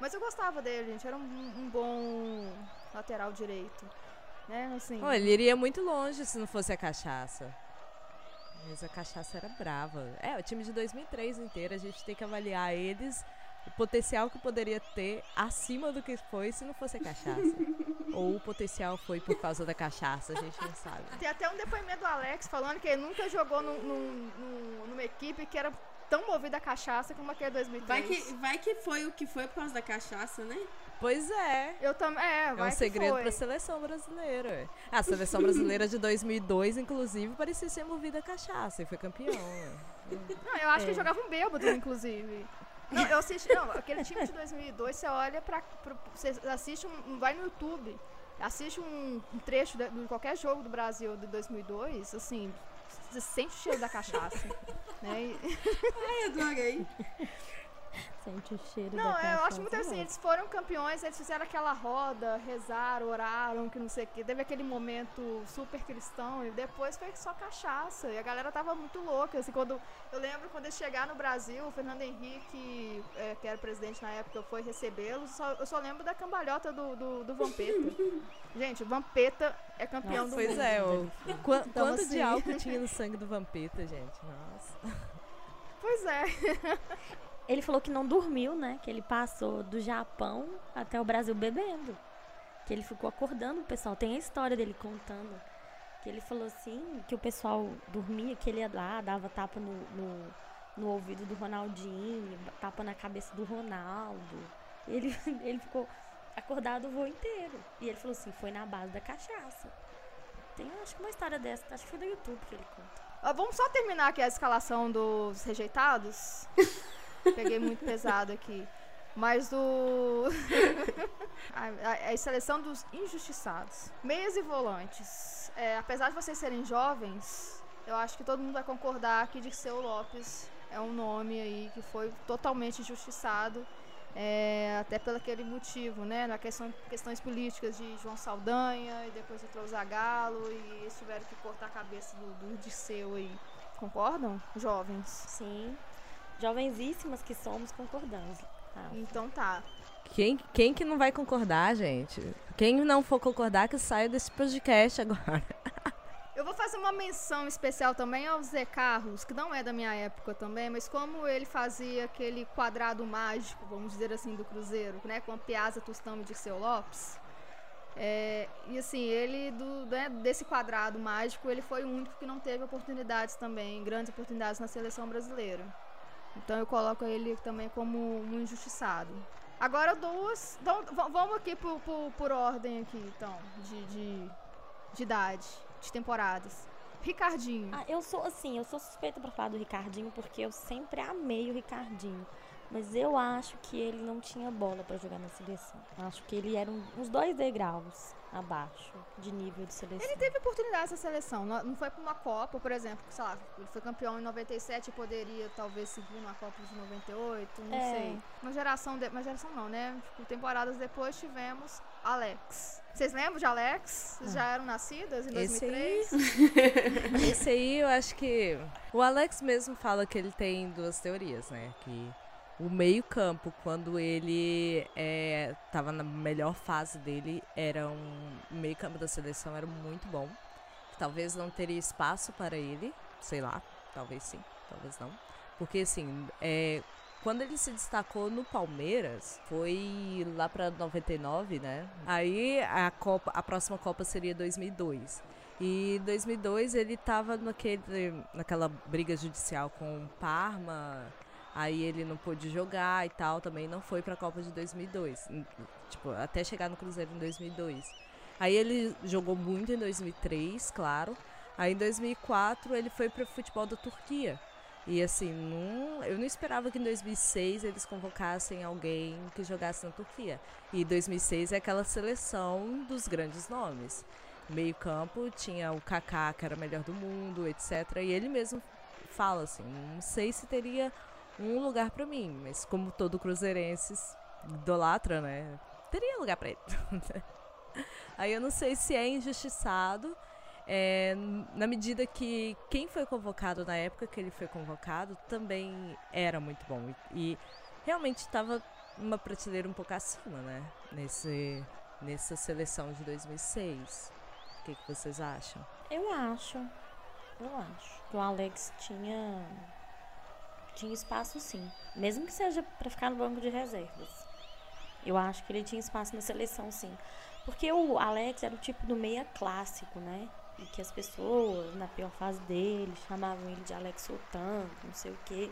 Mas eu gostava dele, gente, era um, um bom lateral direito. Né, assim. Pô, ele iria muito longe se não fosse a cachaça. Mas a cachaça era brava. É, o time de 2003 inteiro, a gente tem que avaliar eles, o potencial que poderia ter acima do que foi se não fosse a cachaça. Ou o potencial foi por causa da cachaça, a gente não sabe. Tem até um depoimento do Alex falando que ele nunca jogou num- num- num- numa equipe que era tão movida a cachaça como aquele 2003. Vai que, vai que foi o que foi por causa da cachaça, né? Pois é. Eu também. É, É vai um que segredo foi. pra seleção brasileira. ué. A seleção brasileira de 2002, inclusive, parecia ser movida a cachaça e foi campeão. Não, eu acho que É. jogavam bêbados, inclusive. Não, eu assisti. Não, aquele time de 2002, você olha pra. pra você assiste um. Vai no YouTube, assiste um, um trecho de, de qualquer jogo do Brasil de 2002, assim. Você sente o cheiro da cachaça. né? Ai, adorei. Sente o cheiro Não, é, eu acho muito assim, eles foram campeões, eles fizeram aquela roda, rezaram, oraram, que não sei o que, teve aquele momento super cristão e depois foi só cachaça. E a galera tava muito louca, assim, quando eu lembro quando eles chegaram no Brasil, o Fernando Henrique, é, que era presidente na época, foi recebê-los, só- eu só lembro da cambalhota do, do, do Vampeta. Gente, o Vampeta é campeão do Pois mundo. é, o, quan- Então, quanto de assim- álcool tinha no sangue do Vampeta, gente? Nossa. Pois é. Ele falou que não dormiu, né? Que ele passou do Japão até o Brasil bebendo. Que ele ficou acordando o pessoal. Tem a história dele contando. Que ele falou assim, que o pessoal dormia, que ele ia lá, dava tapa no, no, no ouvido do Ronaldinho, tapa na cabeça do Ronaldo. Ele, ele ficou acordado o voo inteiro. E ele falou assim, foi na base da cachaça. Tem, acho que uma história dessa, acho que foi do YouTube que ele conta. Ah, Vamos só terminar aqui a escalação dos rejeitados. Peguei muito pesado aqui. Mas o. a, a- a seleção dos injustiçados. Meias e volantes. É, apesar de vocês serem jovens, eu acho que todo mundo vai concordar que Dirceu Lopes é um nome aí que foi totalmente injustiçado. é, até pelo aquele motivo, né? Na questão, questões políticas de João Saldanha e depois entrou o Zagallo e eles tiveram que cortar a cabeça do, do Dirceu aí. Concordam, jovens? Sim, jovenzíssimas que somos, concordamos. Então tá. Quem, quem que não vai concordar, gente? Quem não for concordar, que saia desse podcast agora. Eu vou fazer uma menção especial também ao Zé Carlos, que não é da minha época também, mas como ele fazia aquele quadrado mágico, vamos dizer assim, do Cruzeiro, né? Com a Piazza, Tostão e Dirceu Lopes. É, e assim, ele, do, né, desse quadrado mágico, ele foi o único que não teve oportunidades também, grandes oportunidades na seleção brasileira. Então eu coloco ele também como um injustiçado. Agora duas. Então, vamos aqui por, por, por ordem aqui, então, de, de, de idade, de temporadas. Ricardinho. Ah, eu sou assim, eu sou suspeita pra falar do Ricardinho porque eu sempre amei o Ricardinho. Mas eu acho que ele não tinha bola pra jogar na seleção. Acho que ele era um- uns dois degraus abaixo de nível de seleção. Ele teve oportunidade nessa seleção. Não foi pra uma Copa, por exemplo, sei lá, ele foi campeão em 97 e poderia talvez seguir numa Copa de 98, não É. sei. Uma geração, de, uma geração não, né? Tipo, temporadas depois tivemos Alex. Vocês lembram de Alex? Vocês já eram nascidas em Esse aí- 2003? Esse aí eu acho que. O Alex mesmo fala que ele tem duas teorias, né? Que o meio-campo, quando ele é, tava na melhor fase dele, era um. O meio-campo da seleção era muito bom. Talvez não teria espaço para ele, sei lá, talvez sim, talvez não. Porque assim, é, quando ele se destacou no Palmeiras, foi lá pra 99, né? Aí a Copa, a próxima Copa seria 2002. E em 2002 ele tava naquele, naquela briga judicial com o Parma, aí ele não pôde jogar e tal, também não foi pra Copa de 2002. Hum, Tipo, até chegar no Cruzeiro em 2002. Aí ele jogou muito em 2003, claro. Aí em 2004 ele foi pro futebol da Turquia. E assim, não, eu não esperava que em 2006 eles convocassem alguém que jogasse na Turquia. E 2006 é aquela seleção dos grandes nomes. Meio campo tinha o Kaká, que era o melhor do mundo, etc. E ele mesmo fala assim, não sei se teria um lugar pra mim, mas como todo cruzeirense idolatra, né? Teria lugar pra ele. Aí eu não sei se é injustiçado, é, na medida que quem foi convocado na época que ele foi convocado também era muito bom. E, e realmente estava uma prateleira um pouco acima, né? Nesse, nessa seleção de 2006. O que, que vocês acham? Eu acho. Eu acho. Que o Alex tinha. Tinha espaço sim. Mesmo que seja pra ficar no banco de reservas. Eu acho que ele tinha espaço na seleção sim. Porque o Alex era o tipo do meia clássico, né? E que as pessoas, na pior fase dele, chamavam ele de Alex Sultan, não sei o quê.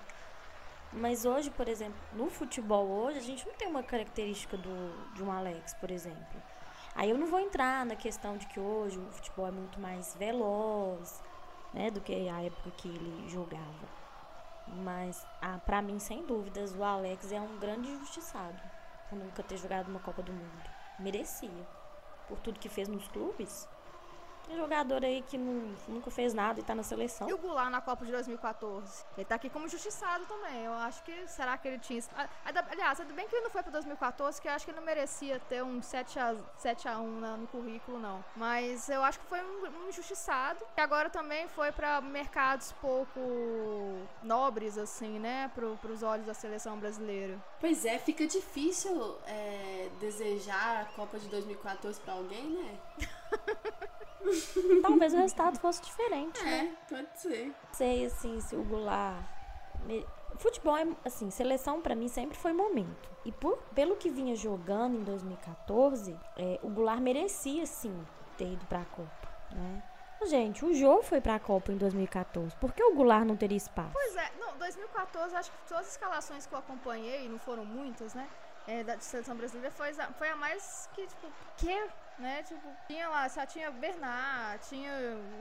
Mas hoje, por exemplo, no futebol hoje, a gente não tem uma característica do, de um Alex, por exemplo. Aí eu não vou entrar na questão de que hoje o futebol é muito mais veloz, né, do que a época que ele jogava. Mas, ah, pra mim, sem dúvidas, o Alex é um grande injustiçado por nunca ter jogado uma Copa do Mundo. Merecia. Por tudo que fez nos clubes. Tem jogador aí que não- nunca fez nada e tá na seleção. E o Goulart na Copa de 2014? Ele tá aqui como injustiçado também. Eu acho que. Será que ele tinha. Ah, Aliás, ainda bem que ele não foi pra 2014, que eu acho que ele não merecia ter um 7x, 7x1 na- no currículo, não. Mas eu acho que foi um, um injustiçado. E agora também foi pra mercados pouco nobres, assim, né? Pro, pros olhos da seleção brasileira. Pois é, fica difícil é, desejar a Copa de 2014 pra alguém, né? Talvez o resultado fosse diferente, né? É, pode ser. sei assim se o Goulart futebol é assim seleção pra mim sempre foi momento e por pelo que vinha jogando em 2014 é, o Goulart merecia sim ter ido pra Copa né gente o Jô foi pra Copa em 2014 por que o Goulart não teria espaço Pois é, não, 2014, acho que todas as escalações que eu acompanhei, não foram muitas, né? É, da seleção brasileira foi, foi a mais que, tipo, que, né? Tipo, tinha lá, só tinha Bernard, tinha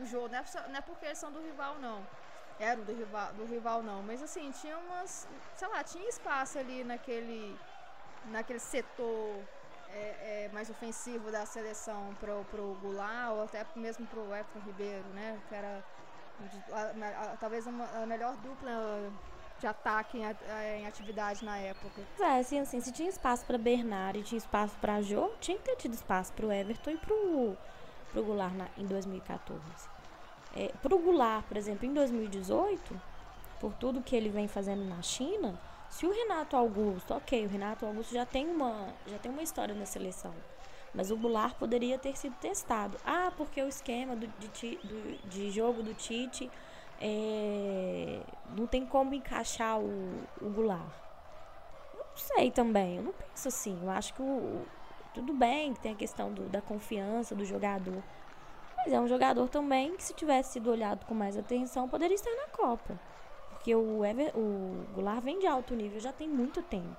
o jogo, não é, não é porque eles são do rival, não. Era do rival, do rival, não. Mas assim, tinha umas, sei lá, tinha espaço ali naquele, naquele setor é, é, mais ofensivo da seleção pro, pro Goulart, ou até mesmo pro Everton Ribeiro, né? Que era a- a- talvez uma, a melhor dupla de ataque em, em atividade na época. é assim, assim se tinha espaço pra Bernard tinha espaço pra Jô tinha que ter tido espaço pro Everton e pro pro Goulart na, em 2014 é, pro Goulart por exemplo em 2018 por tudo que ele vem fazendo na China, se o Renato Augusto, ok, o Renato Augusto já tem uma, já tem uma história na seleção, mas o Goulart poderia ter sido testado. Ah, porque o esquema do, de, do- de jogo do Tite é, não tem como encaixar o, o Goulart. Não sei também, eu não penso assim. Eu acho que o, tudo bem que tem a questão do- da confiança do jogador. Mas é um jogador também que, se tivesse sido olhado com mais atenção, poderia estar na Copa. Porque o, Ever, o Goulart vem de alto nível já tem muito tempo.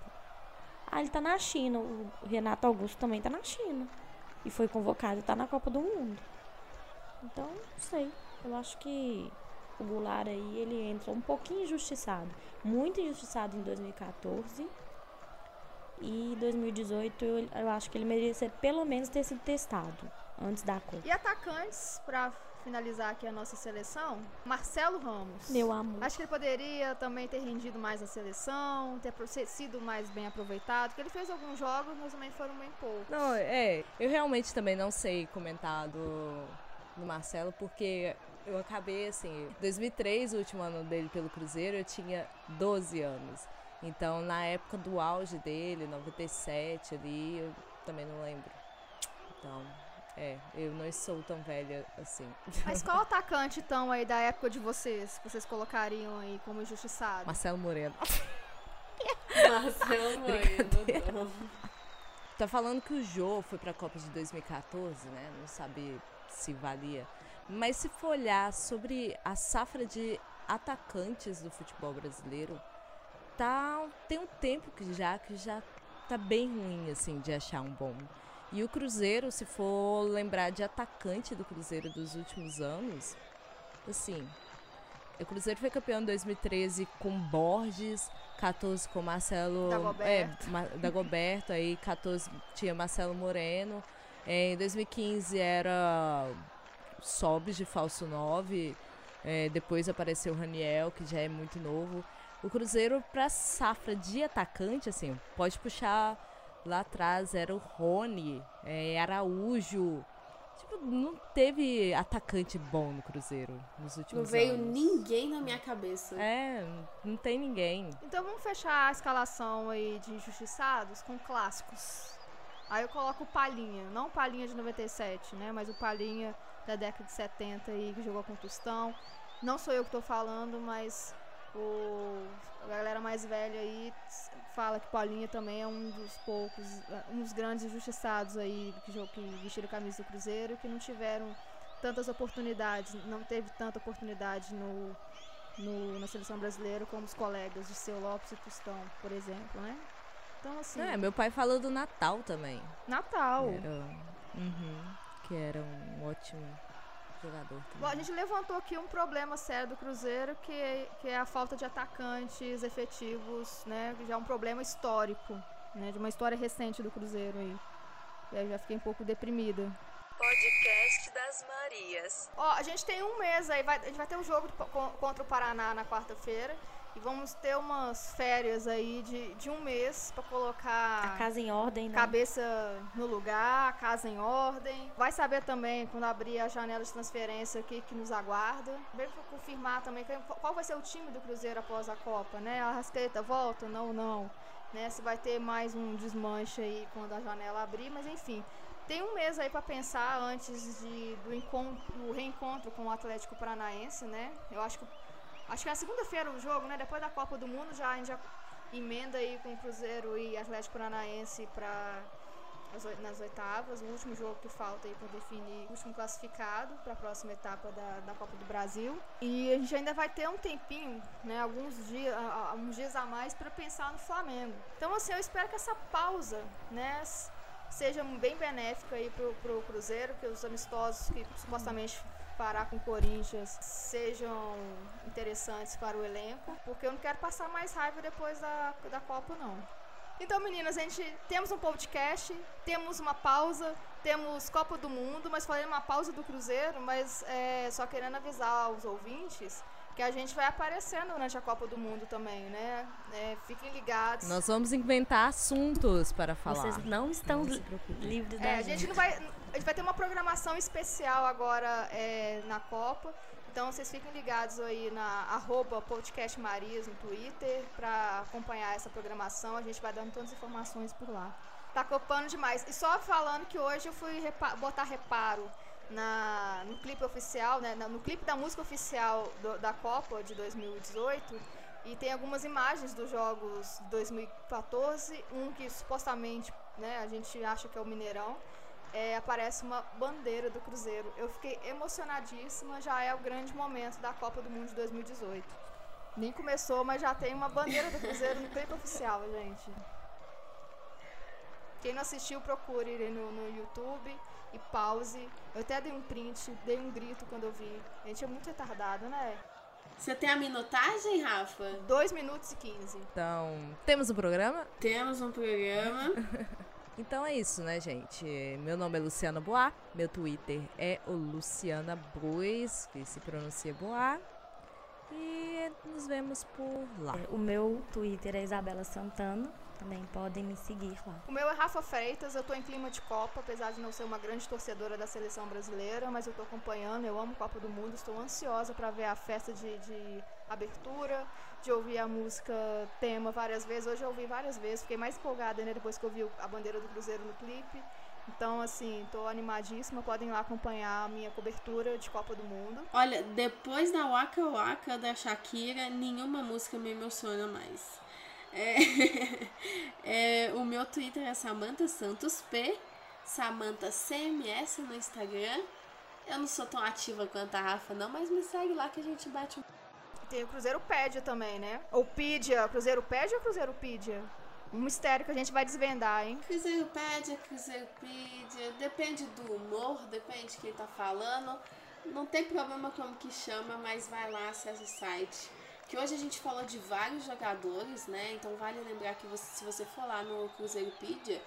Ah, ele tá na China. O Renato Augusto também tá na China. E foi convocado e tá na Copa do Mundo. Então, não sei. Eu acho que o Goulart aí, ele entra um pouquinho injustiçado. Muito injustiçado em 2014. E 2018 eu, eu acho que ele merecia pelo menos ter sido testado antes da Copa. E atacantes, pra finalizar aqui a nossa seleção, Marcelo Ramos. Meu amor. Acho que ele poderia também ter rendido mais na seleção, ter sido mais bem aproveitado, porque ele fez alguns jogos, mas também foram bem poucos. Não, é, eu realmente também não sei comentar do, do Marcelo, porque eu acabei assim, 2003, o último ano dele pelo Cruzeiro, eu tinha 12 anos. Então, na época do auge dele, 97 ali, eu também não lembro. Então, é, eu não sou tão velha assim. Mas qual atacante, então, aí da época de vocês, que vocês colocariam aí como injustiçado? Marcelo Moreno. Marcelo Moreno. Tá falando que o Jô foi pra Copa de 2014, né? Não sabe se valia. Mas se for olhar sobre a safra de atacantes do futebol brasileiro, tá tem um tempo que já que já tá bem ruim assim de achar um bom. E o Cruzeiro, se for lembrar de atacante do Cruzeiro dos últimos anos, assim, o Cruzeiro foi campeão em 2013 com Borges, 14 com Marcelo Dagoberto. É, Ma- Dagoberto, aí 14 tinha Marcelo Moreno. É, em 2015 era Sobres de falso 9. É, depois apareceu o Raniel, que já é muito novo. O Cruzeiro, pra safra de atacante, assim, pode puxar lá atrás, era o Rony, é, Araújo. Tipo, não teve atacante bom no Cruzeiro nos últimos Não veio anos. ninguém na minha cabeça. É, não tem ninguém. Então vamos fechar a escalação aí de injustiçados com clássicos. Aí eu coloco o Palhinha, não o Palhinha de 97, né? Mas o Palhinha da década de 70 aí, que jogou com Tostão. Não sou eu que tô falando, mas o, a galera mais velha aí fala que Paulinha também é um dos poucos, um dos grandes injustiçados aí que, que vestiram a camisa do Cruzeiro, que não tiveram tantas oportunidades, não teve tanta oportunidade no, no- na seleção brasileira como os colegas de Seu Lopes e Tostão, por exemplo, né? Então, assim, É, meu pai falou do Natal também. Natal. Era, uhum, que era um ótimo jogador Bom, a também. gente levantou aqui um problema sério do Cruzeiro, que, que é a falta de atacantes efetivos, né? Que já é um problema histórico, né? De uma história recente do Cruzeiro aí. E aí eu já fiquei um pouco deprimida. Podcast das Marias. Ó, a gente tem um mês aí, vai- a gente vai ter um jogo contra o Paraná na quarta-feira. E vamos ter umas férias aí de, de um mês pra colocar A casa em ordem, né? cabeça no lugar, a casa em ordem. Vai saber também quando abrir a janela de transferência o que, nos aguarda. Vem pra confirmar também qual vai ser o time do Cruzeiro após a Copa, né? A Rascaeta volta? Não, não. Né? Se vai ter mais um desmanche aí quando a janela abrir, mas enfim. Tem um mês aí pra pensar antes de, do, encontro, do reencontro com o Atlético Paranaense, né? Eu acho que acho que é na segunda-feira o jogo, né? Depois da Copa do Mundo já a gente já emenda aí com o Cruzeiro e Atlético Paranaense para nas oitavas, o último jogo que falta aí para definir o último classificado para a próxima etapa da, da Copa do Brasil. E a gente ainda vai ter um tempinho, né, alguns dias, a- a- uns dias a mais para pensar no Flamengo. Então assim, eu espero que essa pausa, né, seja bem benéfica aí pro, pro Cruzeiro, que os amistosos que supostamente parar com o Corinthians sejam interessantes para o elenco, porque eu não quero passar mais raiva depois da, da Copa, não. Então, meninas, a gente temos um podcast, temos uma pausa, temos Copa do Mundo, mas falei uma pausa do Cruzeiro, mas é, só querendo avisar aos ouvintes que a gente vai aparecendo durante a Copa do Mundo também, né? É, fiquem ligados. Nós vamos inventar assuntos para falar. Vocês não estão Não livres da É, a gente não vai. A gente vai ter uma programação especial agora é, na Copa. Então vocês fiquem ligados aí na arroba podcast Marias no Twitter para acompanhar essa programação. A gente vai dando todas as informações por lá. Tá copando demais. E só falando que hoje eu fui repa- botar reparo na, no clipe oficial, né, no clipe da música oficial do- da Copa de 2018. E tem algumas imagens dos jogos de 2014, um que supostamente né, a gente acha que é o Mineirão, é, aparece uma bandeira do Cruzeiro. Eu fiquei emocionadíssima, já é o grande momento da Copa do Mundo de 2018. Nem começou, mas já tem uma bandeira do Cruzeiro no clipe oficial, gente. Quem não assistiu, procure no, no YouTube e pause. Eu até dei um print, dei um grito quando eu vi. A gente é muito retardado, né? Você tem a minutagem, Rafa? 2 minutos e 15. Então, temos um programa? Temos um programa. Então é isso, né, gente? Meu nome é Luciana Boa, meu Twitter é o Luciana Bois, que se pronuncia Boa. E nos vemos por lá. O meu Twitter é Isabela Santana. Também podem me seguir lá. O meu é Rafa Freitas, eu tô em clima de Copa, apesar de não ser uma grande torcedora da seleção brasileira, mas eu tô acompanhando, eu amo Copa do Mundo, estou ansiosa para ver a festa de, de abertura, de ouvir a música tema várias vezes. Hoje eu ouvi várias vezes, fiquei mais empolgada né, depois que eu vi a bandeira do Cruzeiro no clipe. Então, assim, tô animadíssima. Podem lá acompanhar a minha cobertura de Copa do Mundo. Olha, depois da Waka Waka da Shakira, nenhuma música me emociona mais. É, é, o meu Twitter é Samantha Santos P, Samantha CMS no Instagram. Eu não sou tão ativa quanto a Rafa, não, mas me segue lá que a gente bate um. Tem o Cruzeiro Pédia também, né? Ou Pedia. Cruzeiro Pédia ou Cruzeiro Pedia? Um mistério que a gente vai desvendar, hein? Cruzeiro Pédia, Cruzeiro Pedia. Depende do humor, depende de quem tá falando. Não tem problema como que chama, mas vai lá, acessa o site que hoje a gente falou de vários jogadores, né? Então vale lembrar que você, se você for lá no Cruzeiropedia,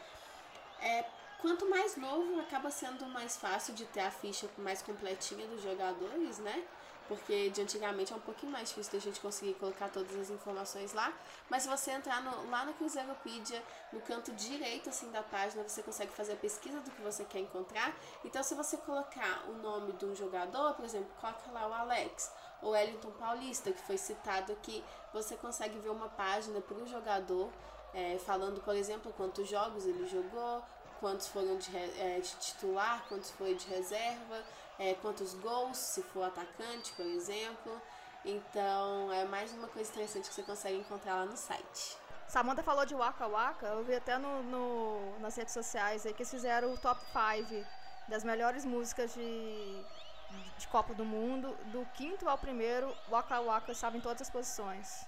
é, quanto mais novo acaba sendo mais fácil de ter a ficha mais completinha dos jogadores, né? Porque de antigamente é um pouquinho mais difícil da gente conseguir colocar todas as informações lá. Mas se você entrar no, lá no Cruzeiropedia, no canto direito assim da página, você consegue fazer a pesquisa do que você quer encontrar. Então se você colocar o nome de um jogador, por exemplo, coloca lá o Alex o Wellington Paulista, que foi citado aqui, você consegue ver uma página para o jogador, é, falando, por exemplo, quantos jogos ele jogou, quantos foram de, é, de titular, quantos foi de reserva, é, quantos gols, se for atacante, por exemplo. Então, é mais uma coisa interessante que você consegue encontrar lá no site. Samantha falou de Waka Waka, eu vi até no, no, nas redes sociais aí que eles fizeram o top 5 das melhores músicas de de Copa do Mundo, do quinto ao primeiro, Waka Waka estava em todas as posições.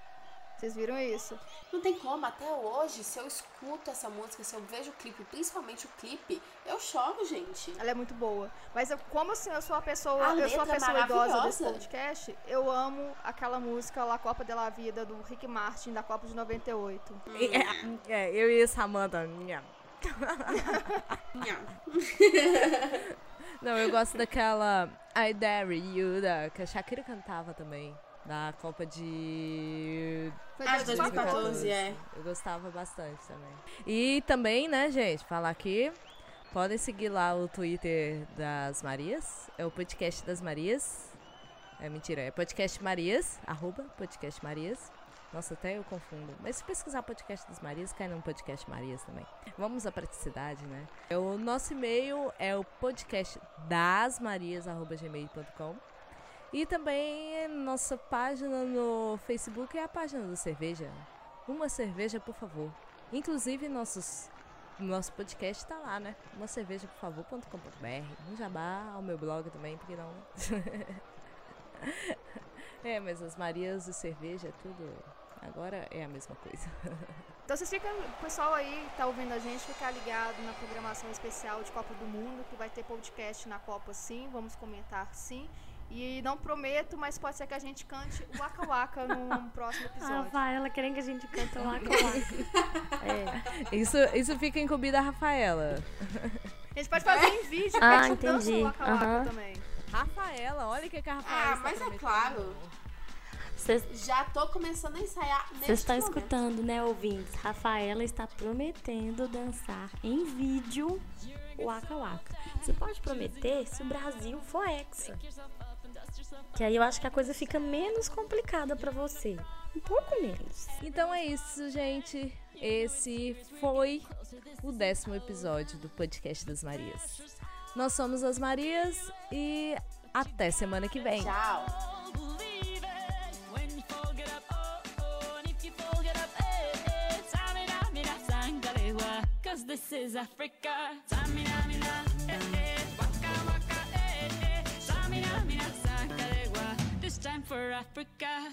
Vocês viram isso? Não tem como, até hoje, se eu escuto essa música, se eu vejo o clipe, principalmente o clipe, eu choro, gente. Ela é muito boa. Mas eu, como assim, eu sou a pessoa, eu sou a é pessoa idosa desse podcast, eu amo aquela música La Copa de la Vida do Rick Martin da Copa de 98. Hum. É, é, eu e Samantha. Não, eu gosto daquela I Dare You, da, que a Shakira cantava também. Da Copa de. Ah, 2014, é. Eu gostava bastante também. E também, né, gente, falar aqui. Podem seguir lá o Twitter das Marias. É o podcast das Marias. É mentira, é podcast Marias, arroba podcast Marias. Nossa, até eu confundo. Mas se pesquisar podcast das Marias, cai num podcast Marias também. Vamos à praticidade, né? O nosso e-mail é o podcast das Marias@gmail.com. E também nossa página no Facebook é a página do Cerveja. Uma cerveja, por favor. Inclusive, nossos nosso podcast está lá, né? Uma cerveja, por. Um jabá ao meu blog também, porque não. é, mas as Marias e cerveja tudo Agora é a mesma coisa. Então vocês ficam, o pessoal aí tá ouvindo a gente, ficar ligado na programação especial de Copa do Mundo, que vai ter podcast na Copa sim, vamos comentar sim. E não prometo, mas pode ser que a gente cante o Waka Waka num próximo episódio. Rafaela querendo que a gente cante o Waka Waka. é. Isso, isso fica incumbido a Rafaela. A gente pode fazer em vídeo, ah, a gente entendi. o Waka Waka uhum. também. Rafaela, olha o que, que a Rafaela Ah, mas é claro. Cês... Já tô começando a ensaiar Vocês estão escutando, né, ouvintes? Rafaela está prometendo dançar em vídeo o Waka Waka. Você pode prometer se o Brasil for hexa. Que aí eu acho que a coisa fica menos complicada para você. Um pouco menos. Então é isso, gente. Esse foi o décimo episódio do podcast das Marias. Nós somos as Marias e até semana que vem. Tchau. Cause this is Africa. Samina, mina, eh, eh. Waka, waka, eh, eh. Samina, mina, This time for Africa.